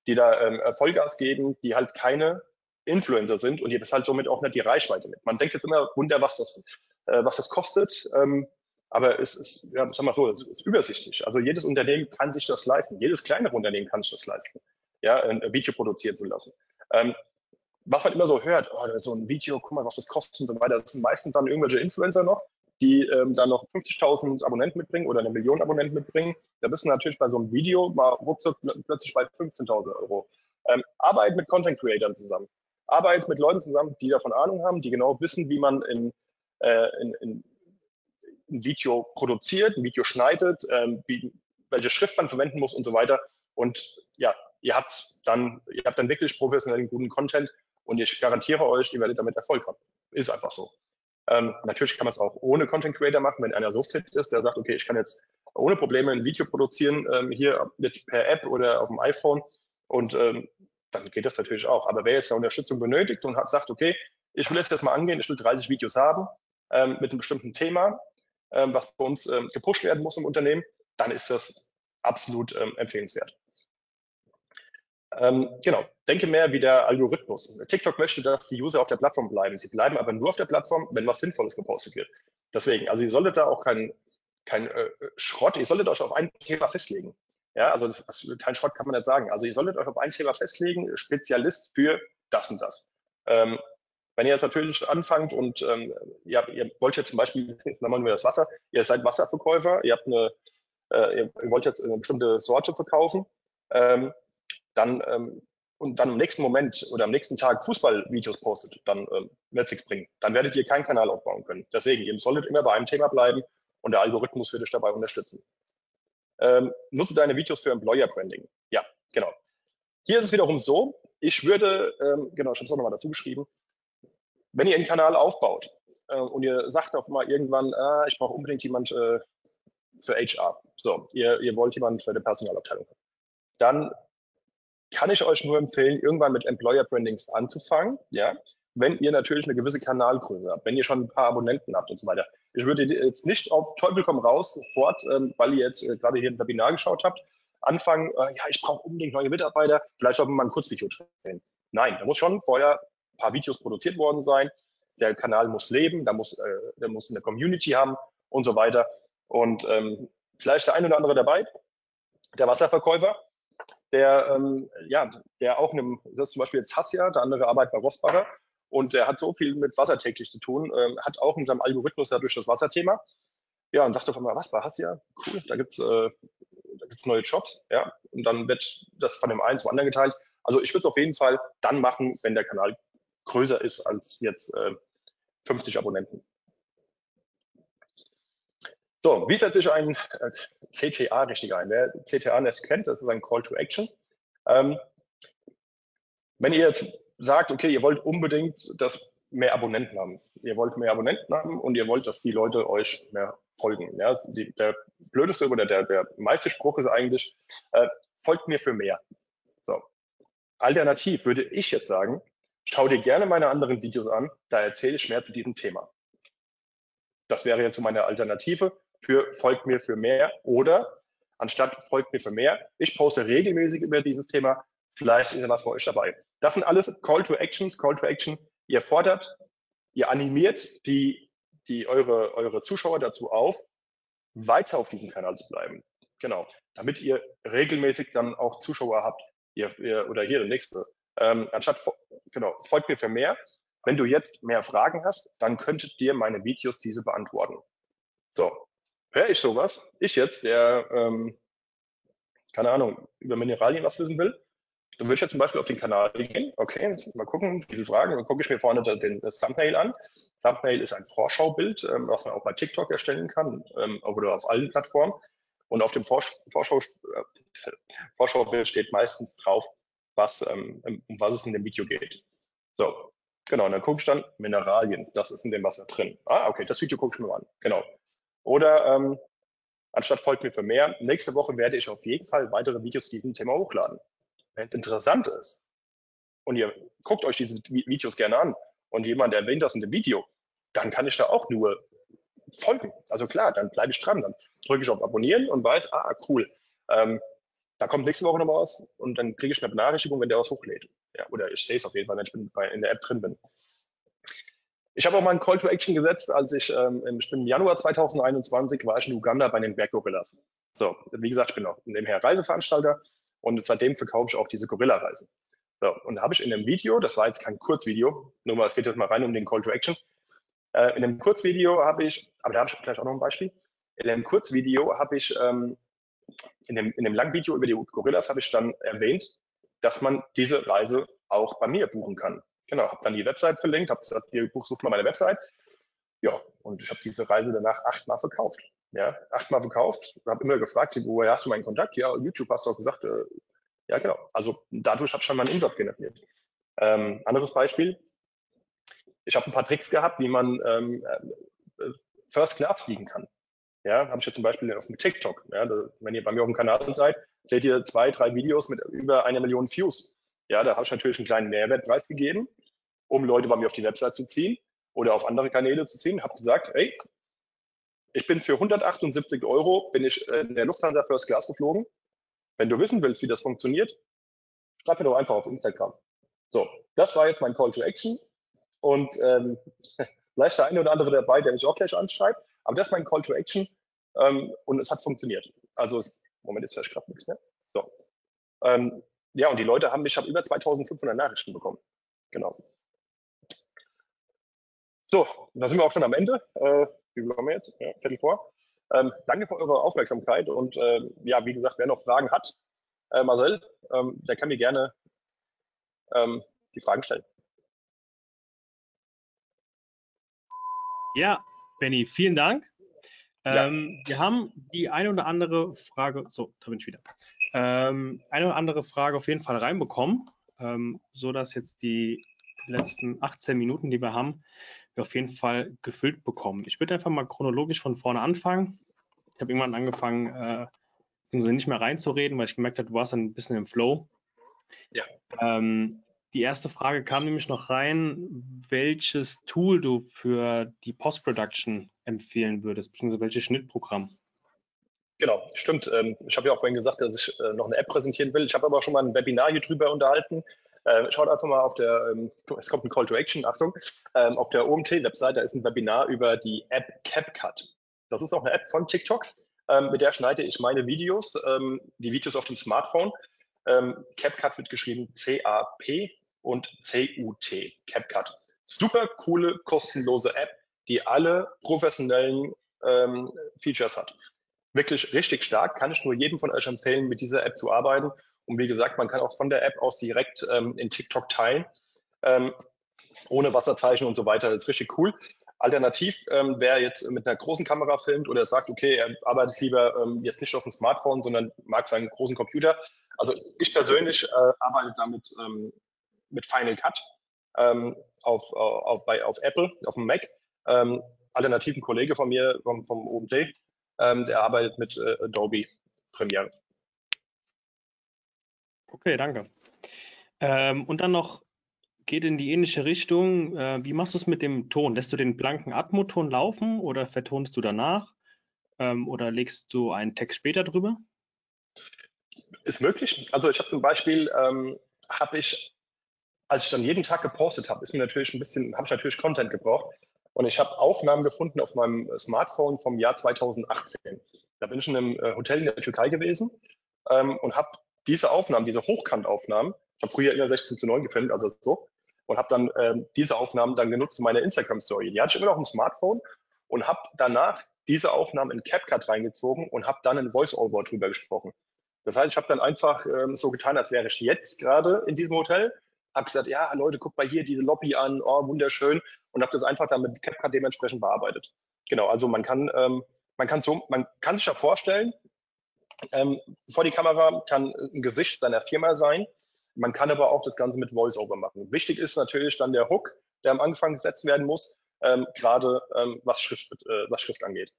die da ähm, Vollgas geben, die halt keine Influencer sind und ihr halt somit auch nicht die Reichweite mit. Man denkt jetzt immer, Wunder, was das, äh, was das kostet. Ähm, aber es ist, ja, sag mal so, es ist übersichtlich. Also jedes Unternehmen kann sich das leisten. Jedes kleinere Unternehmen kann sich das leisten, ja, ein Video produzieren zu lassen. Ähm, was man immer so hört, oh, so ein Video, guck mal, was das kostet und so weiter, das sind meistens dann irgendwelche Influencer noch, die ähm, dann noch 50.000 Abonnenten mitbringen oder eine Million Abonnenten mitbringen. Da bist du natürlich bei so einem Video mal ruckzuck plötzlich bei 15.000 Euro. Ähm, Arbeit mit Content Creators zusammen. Arbeit mit Leuten zusammen, die davon Ahnung haben, die genau wissen, wie man in, äh, in, in ein Video produziert, ein Video schneidet, ähm, wie, welche Schrift man verwenden muss und so weiter. Und ja, ihr habt dann, ihr habt dann wirklich professionellen, guten Content und ich garantiere euch, ihr werdet damit Erfolg haben. Ist einfach so. Ähm, natürlich kann man es auch ohne Content Creator machen, wenn einer so fit ist, der sagt, okay, ich kann jetzt ohne Probleme ein Video produzieren, ähm, hier mit, per App oder auf dem iPhone und ähm, dann geht das natürlich auch. Aber wer jetzt eine Unterstützung benötigt und hat, sagt, okay, ich will jetzt das mal angehen, ich will 30 Videos haben ähm, mit einem bestimmten Thema, ähm, was bei uns ähm, gepusht werden muss im Unternehmen, dann ist das absolut ähm, empfehlenswert. Ähm, genau, denke mehr wie der Algorithmus. TikTok möchte, dass die User auf der Plattform bleiben. Sie bleiben aber nur auf der Plattform, wenn was Sinnvolles gepostet wird. Deswegen, also ihr solltet da auch kein, kein äh, Schrott, ihr solltet euch auf ein Thema festlegen. Ja, also kein Schrott kann man nicht sagen. Also ihr solltet euch auf ein Thema festlegen, Spezialist für das und das. Ähm, wenn ihr jetzt natürlich anfangt und ähm, ja, ihr wollt jetzt zum Beispiel, nehmen wir das Wasser, ihr seid Wasserverkäufer, ihr habt eine, äh, ihr wollt jetzt eine bestimmte Sorte verkaufen, ähm, dann ähm, und dann im nächsten Moment oder am nächsten Tag Fußballvideos postet, dann ähm, wird nichts bringen. Dann werdet ihr keinen Kanal aufbauen können. Deswegen, ihr solltet immer bei einem Thema bleiben und der Algorithmus wird euch dabei unterstützen. Ähm, nutze deine Videos für Employer Branding. Ja, genau. Hier ist es wiederum so, ich würde, ähm, genau, ich habe es auch nochmal dazu geschrieben, wenn ihr einen Kanal aufbaut äh, und ihr sagt auf mal irgendwann, ah, ich brauche unbedingt jemand äh, für HR, so, ihr, ihr wollt jemand für die Personalabteilung, dann kann ich euch nur empfehlen, irgendwann mit Employer Brandings anzufangen, ja, wenn ihr natürlich eine gewisse Kanalgröße habt, wenn ihr schon ein paar Abonnenten habt und so weiter. Ich würde jetzt nicht auf Teufel komm raus sofort, ähm, weil ihr jetzt äh, gerade hier ein Webinar geschaut habt, anfangen, äh, ja, ich brauche unbedingt neue Mitarbeiter, vielleicht sollten wir mal ein Kurzvideo drehen. Nein, da muss schon vorher ein paar Videos produziert worden sein. Der Kanal muss leben, da muss, äh, der muss eine Community haben und so weiter. Und ähm, vielleicht der ein oder andere dabei, der Wasserverkäufer, der, ähm, ja, der auch einem, das ist zum Beispiel jetzt Hassia, der andere arbeitet bei Rossbacher und der hat so viel mit Wasser täglich zu tun, ähm, hat auch in seinem Algorithmus dadurch das Wasserthema. Ja, und sagte auf einmal, was, bei Hassia? Cool, da gibt's äh, gibt's neue Jobs, ja, und dann wird das von dem einen zum anderen geteilt. Also ich würde es auf jeden Fall dann machen, wenn der Kanal größer ist als jetzt äh, 50 Abonnenten. So, wie setze ich ein äh, CTA richtig ein? Wer CTA nicht kennt, das ist ein Call to Action. Ähm, wenn ihr jetzt sagt, okay, ihr wollt unbedingt, dass mehr Abonnenten haben. Ihr wollt mehr Abonnenten haben und ihr wollt, dass die Leute euch mehr folgen. Ja, die, der blödeste oder der, der meiste Spruch ist eigentlich, äh, folgt mir für mehr. So. Alternativ würde ich jetzt sagen, schau dir gerne meine anderen Videos an, da erzähle ich mehr zu diesem Thema. Das wäre jetzt so meine Alternative für folgt mir für mehr oder anstatt folgt mir für mehr. Ich poste regelmäßig über dieses Thema. Vielleicht ist ja was für euch dabei. Das sind alles Call to Actions. Call to Action. Ihr fordert, ihr animiert die, die eure, eure Zuschauer dazu auf, weiter auf diesem Kanal zu bleiben. Genau. Damit ihr regelmäßig dann auch Zuschauer habt. Ihr, ihr, oder hier der nächste. Ähm, anstatt, genau, folgt mir für mehr. Wenn du jetzt mehr Fragen hast, dann könntet dir meine Videos diese beantworten. So, höre ich sowas, ich jetzt, der, ähm, keine Ahnung, über Mineralien was wissen will, dann würde ich jetzt zum Beispiel auf den Kanal gehen, okay, mal gucken, wie viele Fragen, dann gucke ich mir vorne den, das Thumbnail an. Thumbnail ist ein Vorschaubild, ähm, was man auch bei TikTok erstellen kann ähm, oder auf allen Plattformen. Und auf dem Vorsch Vorschau, äh, Vorschaubild steht meistens drauf, was, ähm, um was es in dem Video geht. So, genau, und dann gucke ich dann Mineralien, das ist in dem Wasser drin. Ah, okay, das Video gucke ich mir mal an, genau. Oder ähm, anstatt folgt mir für mehr, nächste Woche werde ich auf jeden Fall weitere Videos zu diesem Thema hochladen. Wenn es interessant ist und ihr guckt euch diese Videos gerne an und jemand erwähnt das in dem Video, dann kann ich da auch nur folgen. Also klar, dann bleibe ich dran. Dann drücke ich auf Abonnieren und weiß, ah, cool. Ähm, da kommt nächste Woche noch was und dann kriege ich eine Benachrichtigung, wenn der was hochlädt. Ja, oder ich sehe es auf jeden Fall, wenn ich bei, in der App drin bin. Ich habe auch mal einen Call to Action gesetzt, als ich, ähm, ich bin im Januar 2021, war ich in Uganda bei den Berggorillas. So, wie gesagt, ich bin auch nebenher Reiseveranstalter und seitdem verkaufe ich auch diese Gorilla-Reisen. So, und da habe ich in dem Video, das war jetzt kein Kurzvideo, nur mal, es geht jetzt mal rein um den Call to Action. Äh, in dem Kurzvideo habe ich, aber da habe ich gleich auch noch ein Beispiel. In dem Kurzvideo habe ich, ähm, in, dem, in dem langen Video über die Gorillas habe ich dann erwähnt, dass man diese Reise auch bei mir buchen kann. Genau, habe dann die Website verlinkt, habe gesagt, hier sucht mal meine Website. Ja, und ich habe diese Reise danach achtmal verkauft. Ja, achtmal verkauft, habe immer gefragt, woher hast du meinen Kontakt? Ja, YouTube hast du auch gesagt, äh, ja genau. Also dadurch habe ich schon meinen Umsatz generiert. Ähm, anderes Beispiel, ich habe ein paar Tricks gehabt, wie man ähm, äh, First Class fliegen kann. Ja, habe ich jetzt zum Beispiel auf dem TikTok. Ja, da, wenn ihr bei mir auf dem Kanal seid, seht ihr zwei, drei Videos mit über einer Million Views. Ja, da habe ich natürlich einen kleinen Mehrwertpreis gegeben, um Leute bei mir auf die Website zu ziehen oder auf andere Kanäle zu ziehen. Habe gesagt, hey, ich bin für 178 Euro bin ich in der Lufthansa First Class geflogen. Wenn du wissen willst, wie das funktioniert, schreib mir doch einfach auf Instagram. So, das war jetzt mein Call to Action. Und ähm, vielleicht der eine oder andere dabei, der mich auch gleich anschreibt. Aber das ist mein Call to Action ähm, und es hat funktioniert. Also, es, Moment, ist vielleicht gerade nichts mehr. So. Ähm, ja, und die Leute haben, ich habe über 2500 Nachrichten bekommen. Genau. So, da sind wir auch schon am Ende. Äh, wie viel haben wir jetzt? Ja, Viertel vor. Ähm, danke für eure Aufmerksamkeit und äh, ja, wie gesagt, wer noch Fragen hat, äh, Marcel, ähm, der kann mir gerne ähm, die Fragen stellen. Ja, Benny, vielen Dank. Ja. Ähm, wir haben die eine oder andere Frage, so, da bin ich wieder, ähm, eine oder andere Frage auf jeden Fall reinbekommen, ähm, so dass jetzt die letzten 18 Minuten, die wir haben, wir auf jeden Fall gefüllt bekommen. Ich würde einfach mal chronologisch von vorne anfangen. Ich habe irgendwann angefangen, äh, nicht mehr reinzureden, weil ich gemerkt habe, du warst ein bisschen im Flow. Ja. Ähm, die erste Frage kam nämlich noch rein, welches Tool du für die Post-Production empfehlen würdest, beziehungsweise welches Schnittprogramm. Genau, stimmt. Ähm, ich habe ja auch vorhin gesagt, dass ich äh, noch eine App präsentieren will. Ich habe aber schon mal ein Webinar hier drüber unterhalten. Äh, schaut einfach mal auf der, ähm, es kommt ein Call to Action, Achtung, ähm, auf der OMT-Website, da ist ein Webinar über die App CapCut. Das ist auch eine App von TikTok, mit der schneide ich meine Videos, die Videos auf dem Smartphone. CapCut wird geschrieben C-A-P und CUT, CapCut. Super coole, kostenlose App, die alle professionellen ähm, Features hat. Wirklich richtig stark, kann ich nur jedem von euch empfehlen, mit dieser App zu arbeiten. Und wie gesagt, man kann auch von der App aus direkt ähm, in TikTok teilen, ähm, ohne Wasserzeichen und so weiter. Das ist richtig cool. Alternativ, ähm, wer jetzt mit einer großen Kamera filmt oder sagt, okay, er arbeitet lieber ähm, jetzt nicht auf dem Smartphone, sondern mag seinen großen Computer. Also ich persönlich äh, arbeite damit ähm, mit Final Cut ähm, auf, auf, bei, auf Apple, auf dem Mac. Ähm, alternativen Kollege von mir vom, vom OMT, ähm, der arbeitet mit äh, Adobe Premiere. Okay, danke. Ähm, und dann noch geht in die ähnliche Richtung. Äh, wie machst du es mit dem Ton? Lässt du den blanken Atmo-Ton laufen oder vertonst du danach? Ähm, oder legst du einen Text später drüber? Ist möglich. Also ich habe zum Beispiel, ähm, habe ich als ich dann jeden Tag gepostet habe, ist mir natürlich ein bisschen, habe ich natürlich Content gebraucht. Und ich habe Aufnahmen gefunden auf meinem Smartphone vom Jahr 2018. Da bin ich in einem äh, Hotel in der Türkei gewesen ähm, und habe diese Aufnahmen, diese Hochkantaufnahmen, ich habe früher immer 16 zu 9 gefilmt, also so, und habe dann ähm, diese Aufnahmen dann genutzt für meine Instagram-Story. Die hatte ich immer noch im Smartphone und habe danach diese Aufnahmen in CapCut reingezogen und habe dann ein Voice-Over drüber gesprochen. Das heißt, ich habe dann einfach ähm, so getan, als wäre ich jetzt gerade in diesem Hotel habe gesagt, ja, Leute, guckt mal hier diese Lobby an, oh, wunderschön, und habe das einfach dann mit CapCut dementsprechend bearbeitet. Genau, also man kann, ähm, man kann so, man kann sich ja vorstellen, ähm, vor die Kamera kann ein Gesicht seiner Firma sein. Man kann aber auch das Ganze mit Voice-Over machen. Wichtig ist natürlich dann der Hook, der am Anfang gesetzt werden muss, ähm, gerade ähm, was, Schrift, äh, was Schrift angeht.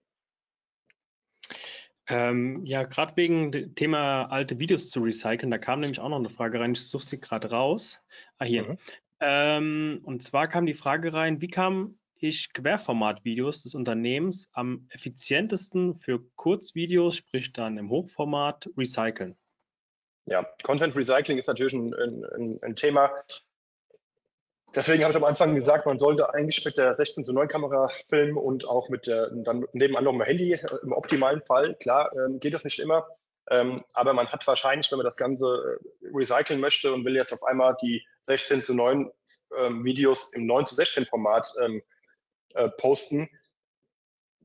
Ähm, ja, gerade wegen Thema alte Videos zu recyceln, da kam nämlich auch noch eine Frage rein, ich suche sie gerade raus. Ah, hier. Mhm. Ähm, und zwar kam die Frage rein, wie kam ich Querformat-Videos des Unternehmens am effizientesten für Kurzvideos, sprich dann im Hochformat, recyceln? Ja, Content Recycling ist natürlich ein, ein, ein Thema, Deswegen habe ich am Anfang gesagt, man sollte eigentlich mit der 16 zu 9 Kamera filmen und auch mit der, dann nebenan noch dem Handy im optimalen Fall. Klar, ähm, geht das nicht immer. Ähm, aber man hat wahrscheinlich, wenn man das Ganze äh, recyceln möchte und will jetzt auf einmal die 16 zu 9 ähm, Videos im 9 zu 16 Format ähm, äh, posten,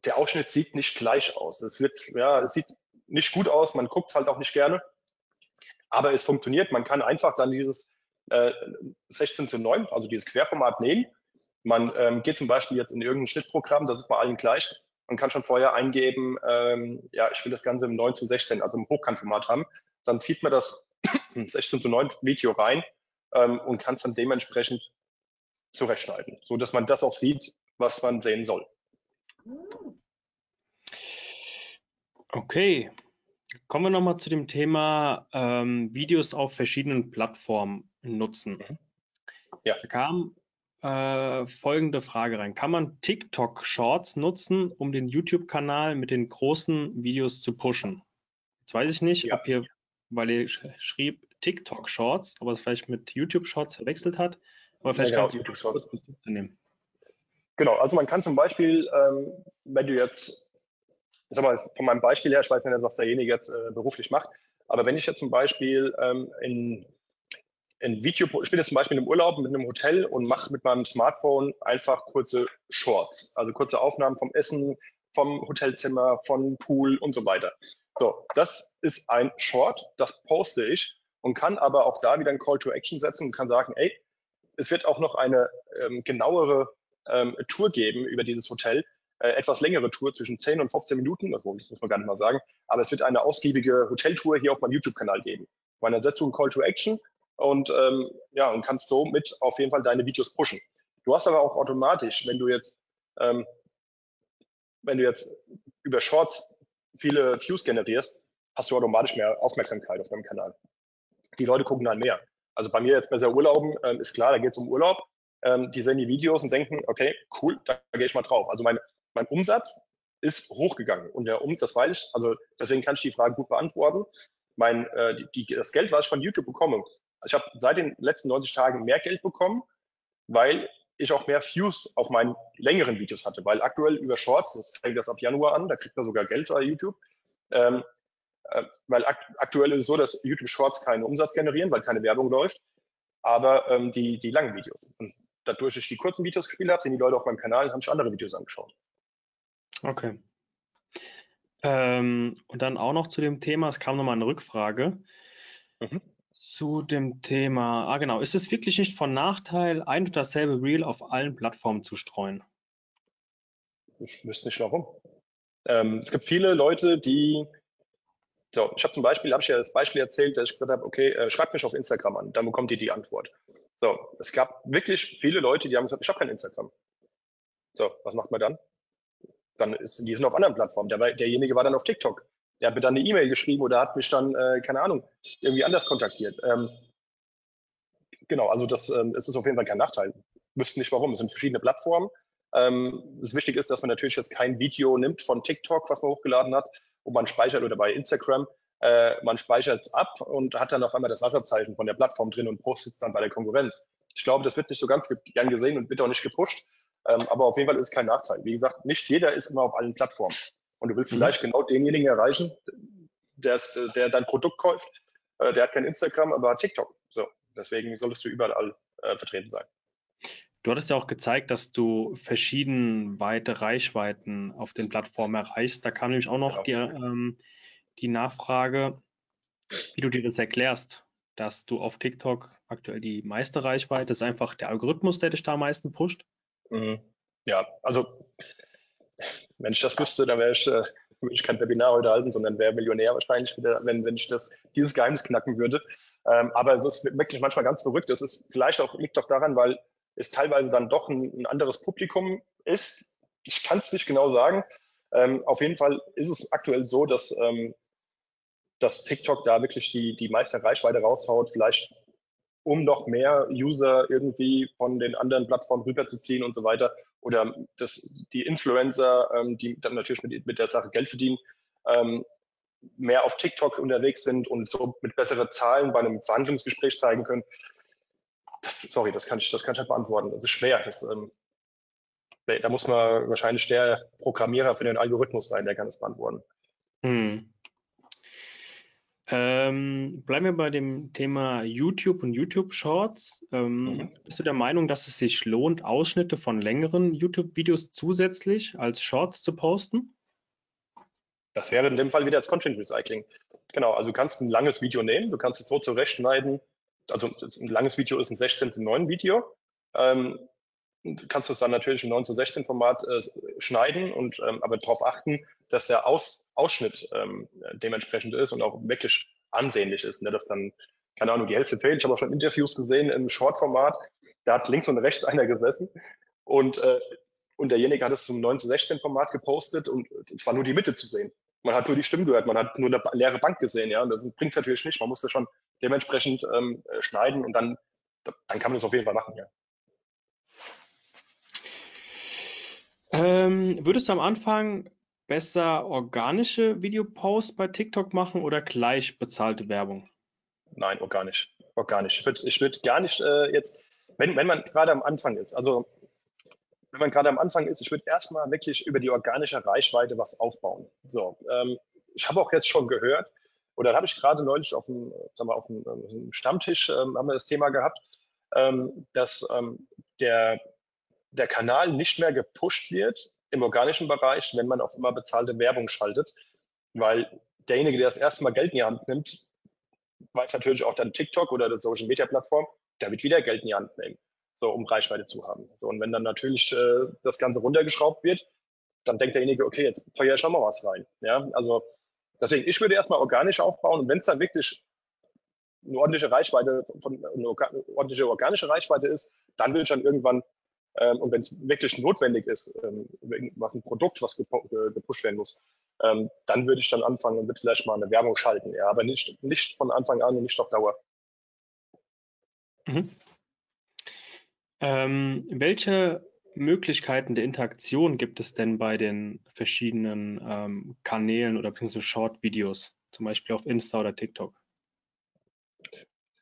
der Ausschnitt sieht nicht gleich aus. Es wird, ja, es sieht nicht gut aus, man guckt halt auch nicht gerne, aber es funktioniert. Man kann einfach dann dieses äh, 16 zu 9, also dieses Querformat nehmen. Man ähm, geht zum Beispiel jetzt in irgendein Schnittprogramm, das ist bei allen gleich, man kann schon vorher eingeben, ähm, ja, ich will das Ganze im 9 zu 16, also im Hochkantformat haben. Dann zieht man das 16 zu 9 Video rein ähm, und kann es dann dementsprechend zurechtschneiden, so dass man das auch sieht, was man sehen soll. Okay, kommen wir nochmal zu dem Thema ähm, Videos auf verschiedenen Plattformen nutzen. Mhm. Ja. Da kam äh, folgende Frage rein. Kann man TikTok Shorts nutzen, um den YouTube-Kanal mit den großen Videos zu pushen? Jetzt weiß ich nicht, ja. ob hier, weil ihr schrieb TikTok Shorts, aber es vielleicht mit YouTube Shorts verwechselt hat. Aber vielleicht ja, genau, kannst du YouTube Shorts nehmen. Genau, also man kann zum Beispiel, ähm, wenn du jetzt, ich sag mal, von meinem Beispiel her, ich weiß nicht, was derjenige jetzt äh, beruflich macht, aber wenn ich jetzt zum Beispiel ähm, in ein Video, ich bin jetzt zum Beispiel im Urlaub mit einem Hotel und mache mit meinem Smartphone einfach kurze Shorts, also kurze Aufnahmen vom Essen, vom Hotelzimmer, vom Pool und so weiter. So, das ist ein Short, das poste ich und kann aber auch da wieder ein Call to Action setzen und kann sagen, ey, es wird auch noch eine ähm, genauere ähm, Tour geben über dieses Hotel, äh, etwas längere Tour zwischen 10 und 15 Minuten, also das muss man gar nicht mal sagen, aber es wird eine ausgiebige Hoteltour hier auf meinem YouTube-Kanal geben. Und dann setzt du ein Call to Action und ähm, ja und kannst so mit auf jeden Fall deine Videos pushen. Du hast aber auch automatisch, wenn du jetzt ähm, wenn du jetzt über Shorts viele Views generierst, hast du automatisch mehr Aufmerksamkeit auf deinem Kanal. Die Leute gucken dann mehr. Also bei mir jetzt bei sehr Urlauben ähm, ist klar, da geht es um Urlaub. Ähm, die sehen die Videos und denken, okay, cool, da, da gehe ich mal drauf. Also mein, mein Umsatz ist hochgegangen und der Umsatz, das weiß ich, also deswegen kann ich die Frage gut beantworten. Mein, äh, die, die, das Geld, was ich von YouTube bekomme, ich habe seit den letzten 90 Tagen mehr Geld bekommen, weil ich auch mehr Views auf meinen längeren Videos hatte, weil aktuell über Shorts, das fängt das ab Januar an, da kriegt man sogar Geld bei YouTube, ähm, äh, weil akt aktuell ist es so, dass YouTube Shorts keinen Umsatz generieren, weil keine Werbung läuft, aber ähm, die, die langen Videos. Und dadurch, dass ich die kurzen Videos gespielt habe, sind die Leute auf meinem Kanal und haben sich andere Videos angeschaut. Okay. Ähm, und dann auch noch zu dem Thema, es kam nochmal eine Rückfrage. Mhm. Zu dem Thema, ah genau, ist es wirklich nicht von Nachteil, ein und dasselbe Reel auf allen Plattformen zu streuen? Ich wüsste nicht warum. Ähm, es gibt viele Leute, die, so, ich habe zum Beispiel, habe ich ja das Beispiel erzählt, dass ich gesagt habe, okay, äh, schreibt mich auf Instagram an, dann bekommt ihr die Antwort. So, es gab wirklich viele Leute, die haben gesagt, ich habe kein Instagram. So, was macht man dann? Dann ist, die sind auf anderen Plattformen. Der, derjenige war dann auf TikTok der hat mir dann eine E-Mail geschrieben oder hat mich dann, äh, keine Ahnung, irgendwie anders kontaktiert. Ähm, genau, also das, ähm, ist auf jeden Fall kein Nachteil. Wüssten nicht warum. Es sind verschiedene Plattformen. Ähm, das Wichtige ist, dass man natürlich jetzt kein Video nimmt von TikTok, was man hochgeladen hat, und man speichert oder bei Instagram, äh, man speichert es ab und hat dann auf einmal das Wasserzeichen von der Plattform drin und postet es dann bei der Konkurrenz. Ich glaube, das wird nicht so ganz gern gesehen und wird auch nicht gepusht. Ähm, aber auf jeden Fall ist es kein Nachteil. Wie gesagt, nicht jeder ist immer auf allen Plattformen. Und du willst mhm. vielleicht genau denjenigen erreichen, der, der dein Produkt kauft. Äh, der hat kein Instagram, aber hat TikTok. So, deswegen solltest du überall äh, vertreten sein. Du hattest ja auch gezeigt, dass du verschieden weite Reichweiten auf den Plattformen erreichst. Da kam nämlich auch noch genau. die, ähm, die Nachfrage, wie du dir das erklärst, dass du auf TikTok aktuell die meiste Reichweite ist einfach der Algorithmus, der dich da am meisten pusht. Mhm. Ja, also wenn ich das wüsste, dann wäre ich, äh, würde ich kein Webinar heute halten, sondern wäre Millionär wahrscheinlich wieder, wenn, wenn ich das, dieses Geheimnis knacken würde. Ähm, aber es ist wirklich manchmal ganz verrückt. Es ist vielleicht auch, liegt auch daran, weil es teilweise dann doch ein, ein anderes Publikum ist. Ich kann es nicht genau sagen. Ähm, auf jeden Fall ist es aktuell so, dass, ähm, dass TikTok da wirklich die, die meiste Reichweite raushaut. Vielleicht um noch mehr User irgendwie von den anderen Plattformen rüberzuziehen und so weiter. Oder dass die Influencer, ähm, die dann natürlich mit, mit der Sache Geld verdienen, ähm, mehr auf TikTok unterwegs sind und so mit besseren Zahlen bei einem Verhandlungsgespräch zeigen können. Das, sorry, das kann ich, das kann ich halt beantworten. Das ist schwer. Das, ähm, da muss man wahrscheinlich der Programmierer für den Algorithmus sein, der kann das beantworten. Hm. Ähm, bleiben wir bei dem Thema YouTube und YouTube Shorts. Ähm, mhm. Bist du der Meinung, dass es sich lohnt, Ausschnitte von längeren YouTube-Videos zusätzlich als Shorts zu posten? Das wäre in dem Fall wieder das Content Recycling. Genau, also du kannst ein langes Video nehmen, du kannst es so zurechtschneiden. Also ein langes Video ist ein 16 zu 9 Video. Ähm, du kannst es dann natürlich im 9 zu 16 Format äh, schneiden und ähm, aber darauf achten, dass der Aus, Ausschnitt ähm, dementsprechend ist und auch wirklich ansehnlich ist. Ne? Dass dann, keine Ahnung, die Hälfte fehlt. Ich habe auch schon Interviews gesehen im Short-Format, da hat links und rechts einer gesessen und, äh, und derjenige hat es zum 9 zu 16 Format gepostet und es war nur die Mitte zu sehen. Man hat nur die Stimmen gehört, man hat nur eine leere Bank gesehen, ja. Und das bringt es natürlich nicht. Man muss das schon dementsprechend ähm, schneiden und dann, dann kann man das auf jeden Fall machen, ja. Ähm, würdest du am Anfang besser organische Videoposts bei TikTok machen oder gleich bezahlte Werbung? Nein, organisch. Organisch. Ich würde würd gar nicht äh, jetzt, wenn, wenn man gerade am Anfang ist, also wenn man gerade am Anfang ist, ich würde erstmal wirklich über die organische Reichweite was aufbauen. So, ähm, ich habe auch jetzt schon gehört, oder habe ich gerade neulich auf dem, sagen wir, auf dem, auf dem Stammtisch ähm, haben wir das Thema gehabt, ähm, dass ähm, der der Kanal nicht mehr gepusht wird im organischen Bereich, wenn man auf immer bezahlte Werbung schaltet, weil derjenige, der das erste Mal Geld in die Hand nimmt, weiß natürlich auch dann TikTok oder die Social Media Plattform, der wird wieder Geld in die Hand nehmen, so um Reichweite zu haben. So, und wenn dann natürlich äh, das Ganze runtergeschraubt wird, dann denkt derjenige, okay, jetzt feuer ich schon mal was rein. Ja, also deswegen, ich würde erstmal organisch aufbauen und wenn es dann wirklich eine ordentliche Reichweite, von, eine ordentliche organische Reichweite ist, dann will ich dann irgendwann und wenn es wirklich notwendig ist, ähm, was ein Produkt, was gepusht werden muss, ähm, dann würde ich dann anfangen und würde vielleicht mal eine Werbung schalten, ja, aber nicht, nicht von Anfang an und nicht auf Dauer. Mhm. Ähm, welche Möglichkeiten der Interaktion gibt es denn bei den verschiedenen ähm, Kanälen oder beziehungsweise Short-Videos, zum Beispiel auf Insta oder TikTok?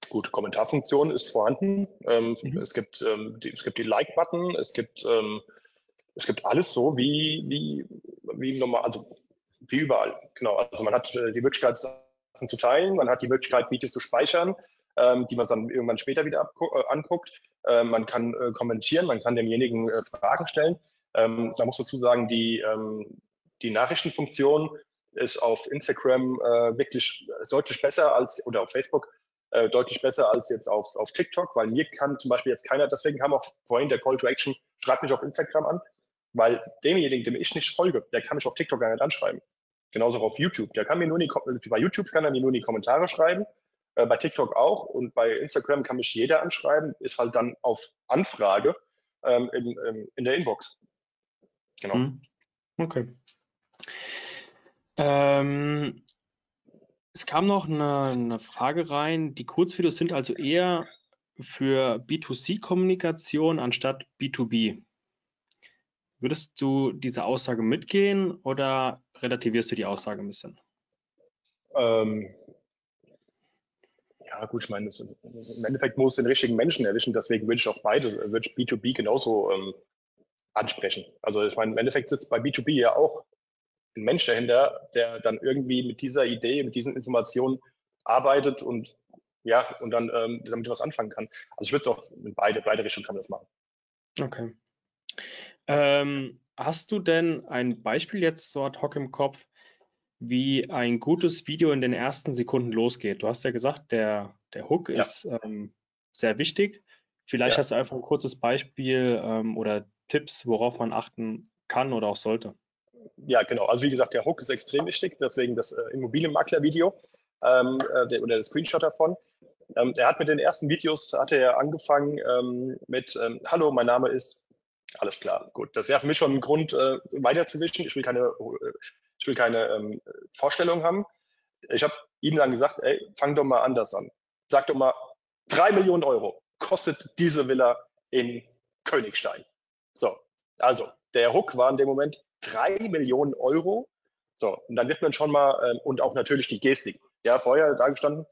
Gut, Kommentarfunktion ist vorhanden. Ähm, mhm. Es gibt ähm, die, es gibt die Like-Button, es gibt ähm, es gibt alles so wie wie wie normal, also wie überall. Genau. Also man hat äh, die Möglichkeit Sachen zu teilen, man hat die Möglichkeit Videos zu speichern, ähm, die man dann irgendwann später wieder äh, anguckt. Äh, man kann äh, kommentieren, man kann demjenigen äh, Fragen stellen. Ähm, man muss dazu sagen, die ähm, die Nachrichtenfunktion ist auf Instagram wirklich deutlich besser als oder auf Facebook äh, deutlich besser als jetzt auf, auf TikTok, weil mir kann zum Beispiel jetzt keiner, deswegen kam auch vorhin der Call to Action, schreibt mich auf Instagram an, weil demjenigen, dem ich nicht folge, der kann mich auf TikTok gar nicht anschreiben. Genauso auch auf YouTube. Der kann mir nur die, bei YouTube kann er mir nur die Kommentare schreiben, äh, bei TikTok auch und bei Instagram kann mich jeder anschreiben, ist halt dann auf Anfrage ähm, in, in, in der Inbox. Genau. Hm. Okay. Ähm, es kam noch eine, eine Frage rein. Die Kurzvideos sind also eher für B2C-Kommunikation anstatt B2B. Würdest du diese Aussage mitgehen oder relativierst du die Aussage ein bisschen? Ähm, ja, gut, ich meine, im Endeffekt muss den richtigen Menschen erwischen, deswegen würde ich auch beides, würde ich B2B genauso ähm, ansprechen. Also ich meine, im Endeffekt sitzt bei B2B ja auch ein Mensch dahinter, der dann irgendwie mit dieser Idee, mit diesen Informationen arbeitet und ja, und dann ähm, damit was anfangen kann. Also ich würde es auch in beide, beide Richtungen kann man das machen. Okay. Ähm, hast du denn ein Beispiel jetzt so ad hoc im Kopf, wie ein gutes Video in den ersten Sekunden losgeht? Du hast ja gesagt, der, der Hook ja. ist ähm, sehr wichtig. Vielleicht ja. hast du einfach ein kurzes Beispiel ähm, oder Tipps, worauf man achten kann oder auch sollte ja, genau. Also wie gesagt, der Hook ist extrem wichtig, deswegen das äh, Immobilienmakler-Video ähm, äh, der, oder der Screenshot davon. Ähm, er hat mit den ersten Videos, hatte er angefangen ähm, mit, ähm, hallo, mein Name ist, alles klar, gut. Das wäre für mich schon ein Grund, äh, weiterzuwischen. Ich will keine, äh, ich will keine ähm, Vorstellung haben. Ich habe ihm dann gesagt, ey, fang doch mal anders an. Sag doch mal, drei Millionen Euro kostet diese Villa in Königstein. So, also der Hook war in dem Moment drei Millionen Euro. So, und dann wird man schon mal, ähm, und auch natürlich die Gestik. Ja, vorher da gestanden,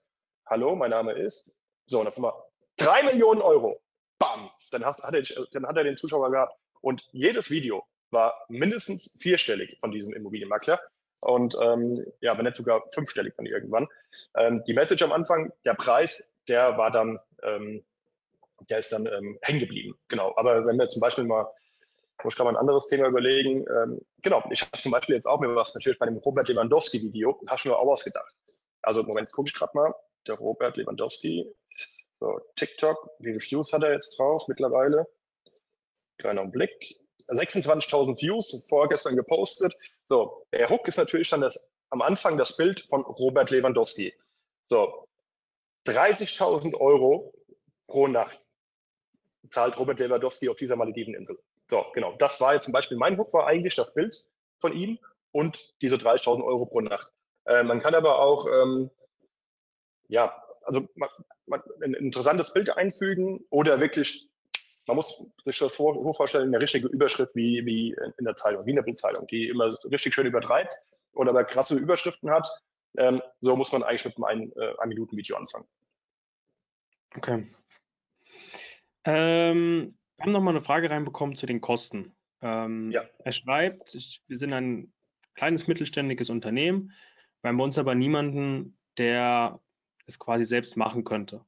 hallo, mein Name ist, so, und auf einmal drei Millionen Euro. Bam! Dann hat, hat, er, dann hat er den Zuschauer gehabt. Und jedes Video war mindestens vierstellig von diesem Immobilienmakler. und ähm, ja, wenn nicht sogar fünfstellig dann irgendwann. Ähm, die Message am Anfang, der Preis, der war dann, ähm, der ist dann ähm, hängen geblieben. Genau. Aber wenn wir zum Beispiel mal, muss ich gerade mal ein anderes Thema überlegen. Ähm, genau, ich habe zum Beispiel jetzt auch mir was natürlich bei dem Robert Lewandowski-Video, hast du mir auch ausgedacht. Also Moment, jetzt gucke ich gerade mal. Der Robert Lewandowski, so TikTok, wie viele Views hat er jetzt drauf mittlerweile? Kleiner Blick. 26.000 Views, vorgestern gepostet. So, der Hook ist natürlich dann das, am Anfang das Bild von Robert Lewandowski. So, 30.000 Euro pro Nacht zahlt Robert Lewandowski auf dieser Malediveninsel. So, genau. Das war jetzt zum Beispiel mein Hook, war eigentlich das Bild von ihm und diese 30.000 Euro pro Nacht. Äh, man kann aber auch, ähm, ja, also man, man, ein interessantes Bild einfügen oder wirklich man muss sich das vorstellen, eine richtige Überschrift wie, wie in der Zeitung, wie in der Bildzeitung, die immer richtig schön übertreibt oder aber krasse Überschriften hat. Ähm, so muss man eigentlich mit einem ein, äh, ein Minuten Video anfangen. Okay. Ähm, haben noch mal eine Frage reinbekommen zu den Kosten. Ähm, ja. Er schreibt, ich, wir sind ein kleines mittelständiges Unternehmen, wir haben bei uns aber niemanden, der es quasi selbst machen könnte.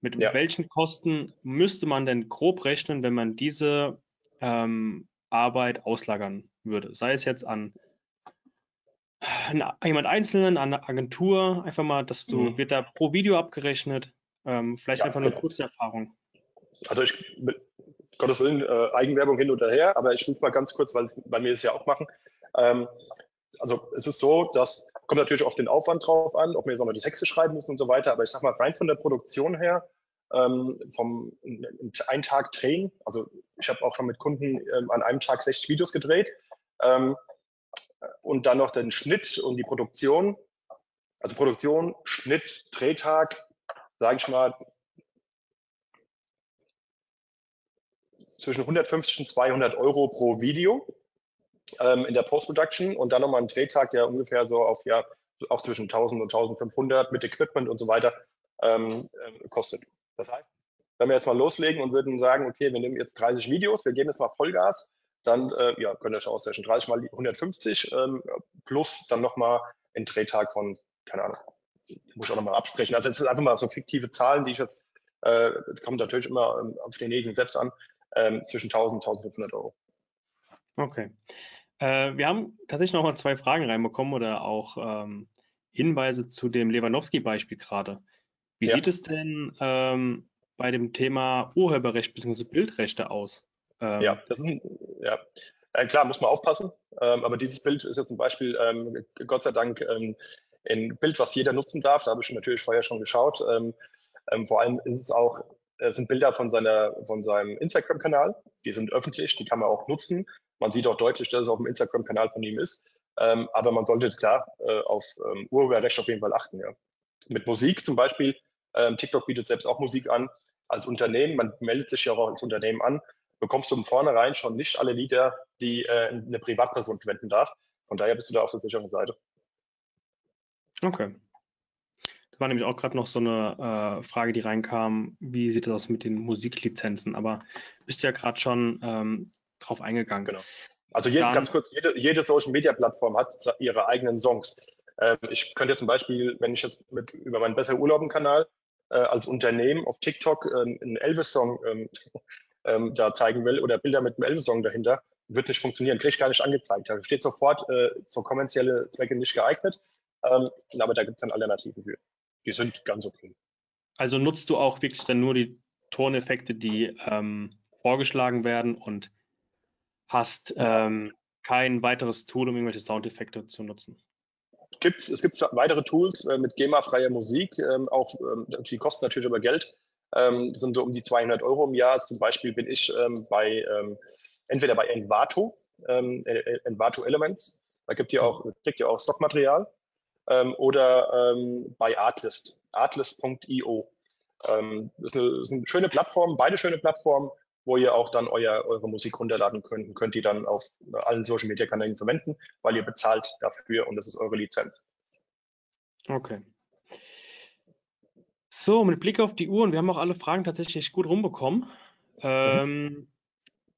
Mit ja. welchen Kosten müsste man denn grob rechnen, wenn man diese ähm, Arbeit auslagern würde? Sei es jetzt an jemand Einzelnen, an eine Agentur, einfach mal, dass du, mhm. wird da pro Video abgerechnet? Ähm, vielleicht ja, einfach eine genau. kurze Erfahrung. Also ich, Gottes Willen, äh, Eigenwerbung hin und her, aber ich will es mal ganz kurz, weil, weil wir es ja auch machen. Ähm, also es ist so, dass kommt natürlich auf den Aufwand drauf an, ob wir jetzt auch noch die Texte schreiben müssen und so weiter. Aber ich sag mal, rein von der Produktion her, ähm, vom einen Tag drehen, also ich habe auch schon mit Kunden ähm, an einem Tag 60 Videos gedreht. Ähm, und dann noch den Schnitt und die Produktion. Also Produktion, Schnitt, Drehtag, sage ich mal, zwischen 150 und 200 Euro pro Video ähm, in der Post-Production und dann nochmal ein Drehtag, der ungefähr so auf, ja, auch zwischen 1000 und 1500 mit Equipment und so weiter ähm, äh, kostet. Das heißt, wenn wir jetzt mal loslegen und würden sagen, okay, wir nehmen jetzt 30 Videos, wir geben jetzt mal Vollgas, dann äh, ja, könnt ihr euch ausrechnen, 30 mal 150 ähm, plus dann nochmal ein Drehtag von, keine Ahnung, muss ich auch nochmal absprechen. Also es sind einfach mal so fiktive Zahlen, die ich jetzt, äh, kommt natürlich immer ähm, auf denjenigen selbst an, ähm, zwischen 1000 und 1500 Euro. Okay. Äh, wir haben tatsächlich noch mal zwei Fragen reinbekommen oder auch ähm, Hinweise zu dem Lewandowski-Beispiel gerade. Wie ja. sieht es denn ähm, bei dem Thema Urheberrecht bzw. Bildrechte aus? Ähm, ja, das ist ein, ja. Äh, klar, muss man aufpassen. Ähm, aber dieses Bild ist ja zum Beispiel, ähm, Gott sei Dank, ähm, ein Bild, was jeder nutzen darf. Da habe ich natürlich vorher schon geschaut. Vor allem ist es auch, es sind Bilder von, seiner, von seinem Instagram-Kanal. Die sind öffentlich, die kann man auch nutzen. Man sieht auch deutlich, dass es auf dem Instagram-Kanal von ihm ist. Ähm, aber man sollte klar äh, auf ähm, Urheberrecht auf jeden Fall achten. Ja. Mit Musik zum Beispiel, ähm, TikTok bietet selbst auch Musik an. Als Unternehmen, man meldet sich ja auch als Unternehmen an, bekommst du von vornherein schon nicht alle Lieder, die äh, eine Privatperson verwenden darf. Von daher bist du da auf der sicheren Seite. Okay. Da war nämlich auch gerade noch so eine äh, Frage, die reinkam, wie sieht das aus mit den Musiklizenzen? Aber bist ja gerade schon ähm, drauf eingegangen. Genau. Also jede, ganz kurz, jede, jede Social Media Plattform hat ihre eigenen Songs. Ähm, ich könnte zum Beispiel, wenn ich jetzt mit, über meinen Besser Urlauben Kanal äh, als Unternehmen auf TikTok äh, einen Elvis-Song ähm, ähm, da zeigen will oder Bilder mit einem Elvis-Song dahinter, wird nicht funktionieren, kriege ich gar nicht angezeigt. Da steht sofort äh, für kommerzielle Zwecke nicht geeignet, ähm, aber da gibt es dann Alternativen für. Die sind ganz okay. Also nutzt du auch wirklich dann nur die Toneffekte, die ähm, vorgeschlagen werden und hast ähm, kein weiteres Tool, um irgendwelche Soundeffekte zu nutzen. Gibt's, es gibt weitere Tools äh, mit GEMA-freier Musik, ähm, auch ähm, die kosten natürlich aber Geld. Ähm, das sind so um die 200 Euro im Jahr. Zum Beispiel bin ich ähm, bei entweder bei Envato, äh, äh, Envato Elements, da gibt ihr auch, kriegt ihr auch Stockmaterial, ähm, oder ähm, bei Artlist, artlist.io. Ähm, das, ist eine, schöne Plattform, beide schöne Plattformen wo ihr auch dann euer, eure Musik runterladen könnt und könnt die dann auf allen Social Media Kanälen verwenden, weil ihr bezahlt dafür und das ist eure Lizenz. Okay. So, mit Blick auf die Uhr und wir haben auch alle Fragen tatsächlich gut rumbekommen. Ähm, mhm.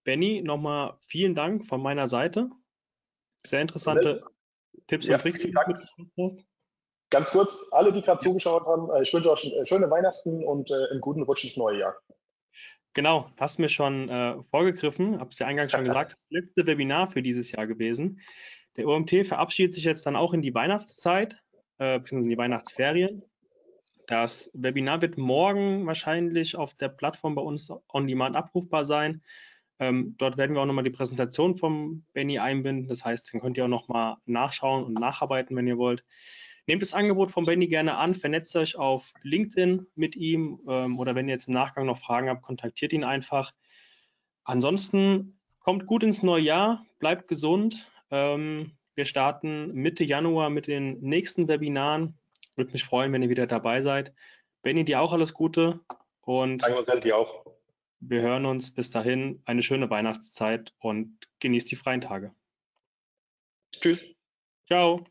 Benny, nochmal vielen Dank von meiner Seite. Sehr interessante Tipps ja, und Tricks, die du mitgebracht hast? Ganz kurz, alle, die gerade zugeschaut haben, äh, ich wünsche euch äh, schöne Weihnachten und äh, einen guten Rutsch ins neue Jahr. Genau, hast mir schon äh, vorgegriffen, habe es ja eingangs schon gesagt, das letzte Webinar für dieses Jahr gewesen. Der OMT verabschiedet sich jetzt dann auch in die Weihnachtszeit, äh, in die Weihnachtsferien. Das Webinar wird morgen wahrscheinlich auf der Plattform bei uns on demand abrufbar sein. Ähm, dort werden wir auch nochmal die Präsentation vom Benny einbinden. Das heißt, dann könnt ihr auch nochmal nachschauen und nacharbeiten, wenn ihr wollt. Nehmt das Angebot von Benny gerne an, vernetzt euch auf LinkedIn mit ihm ähm, oder wenn ihr jetzt im Nachgang noch Fragen habt, kontaktiert ihn einfach. Ansonsten kommt gut ins neue Jahr, bleibt gesund. Ähm, wir starten Mitte Januar mit den nächsten Webinaren. Würde mich freuen, wenn ihr wieder dabei seid. Benny, dir auch alles Gute und Danke, dir auch. Wir hören uns bis dahin. Eine schöne Weihnachtszeit und genießt die freien Tage. Tschüss. Ciao.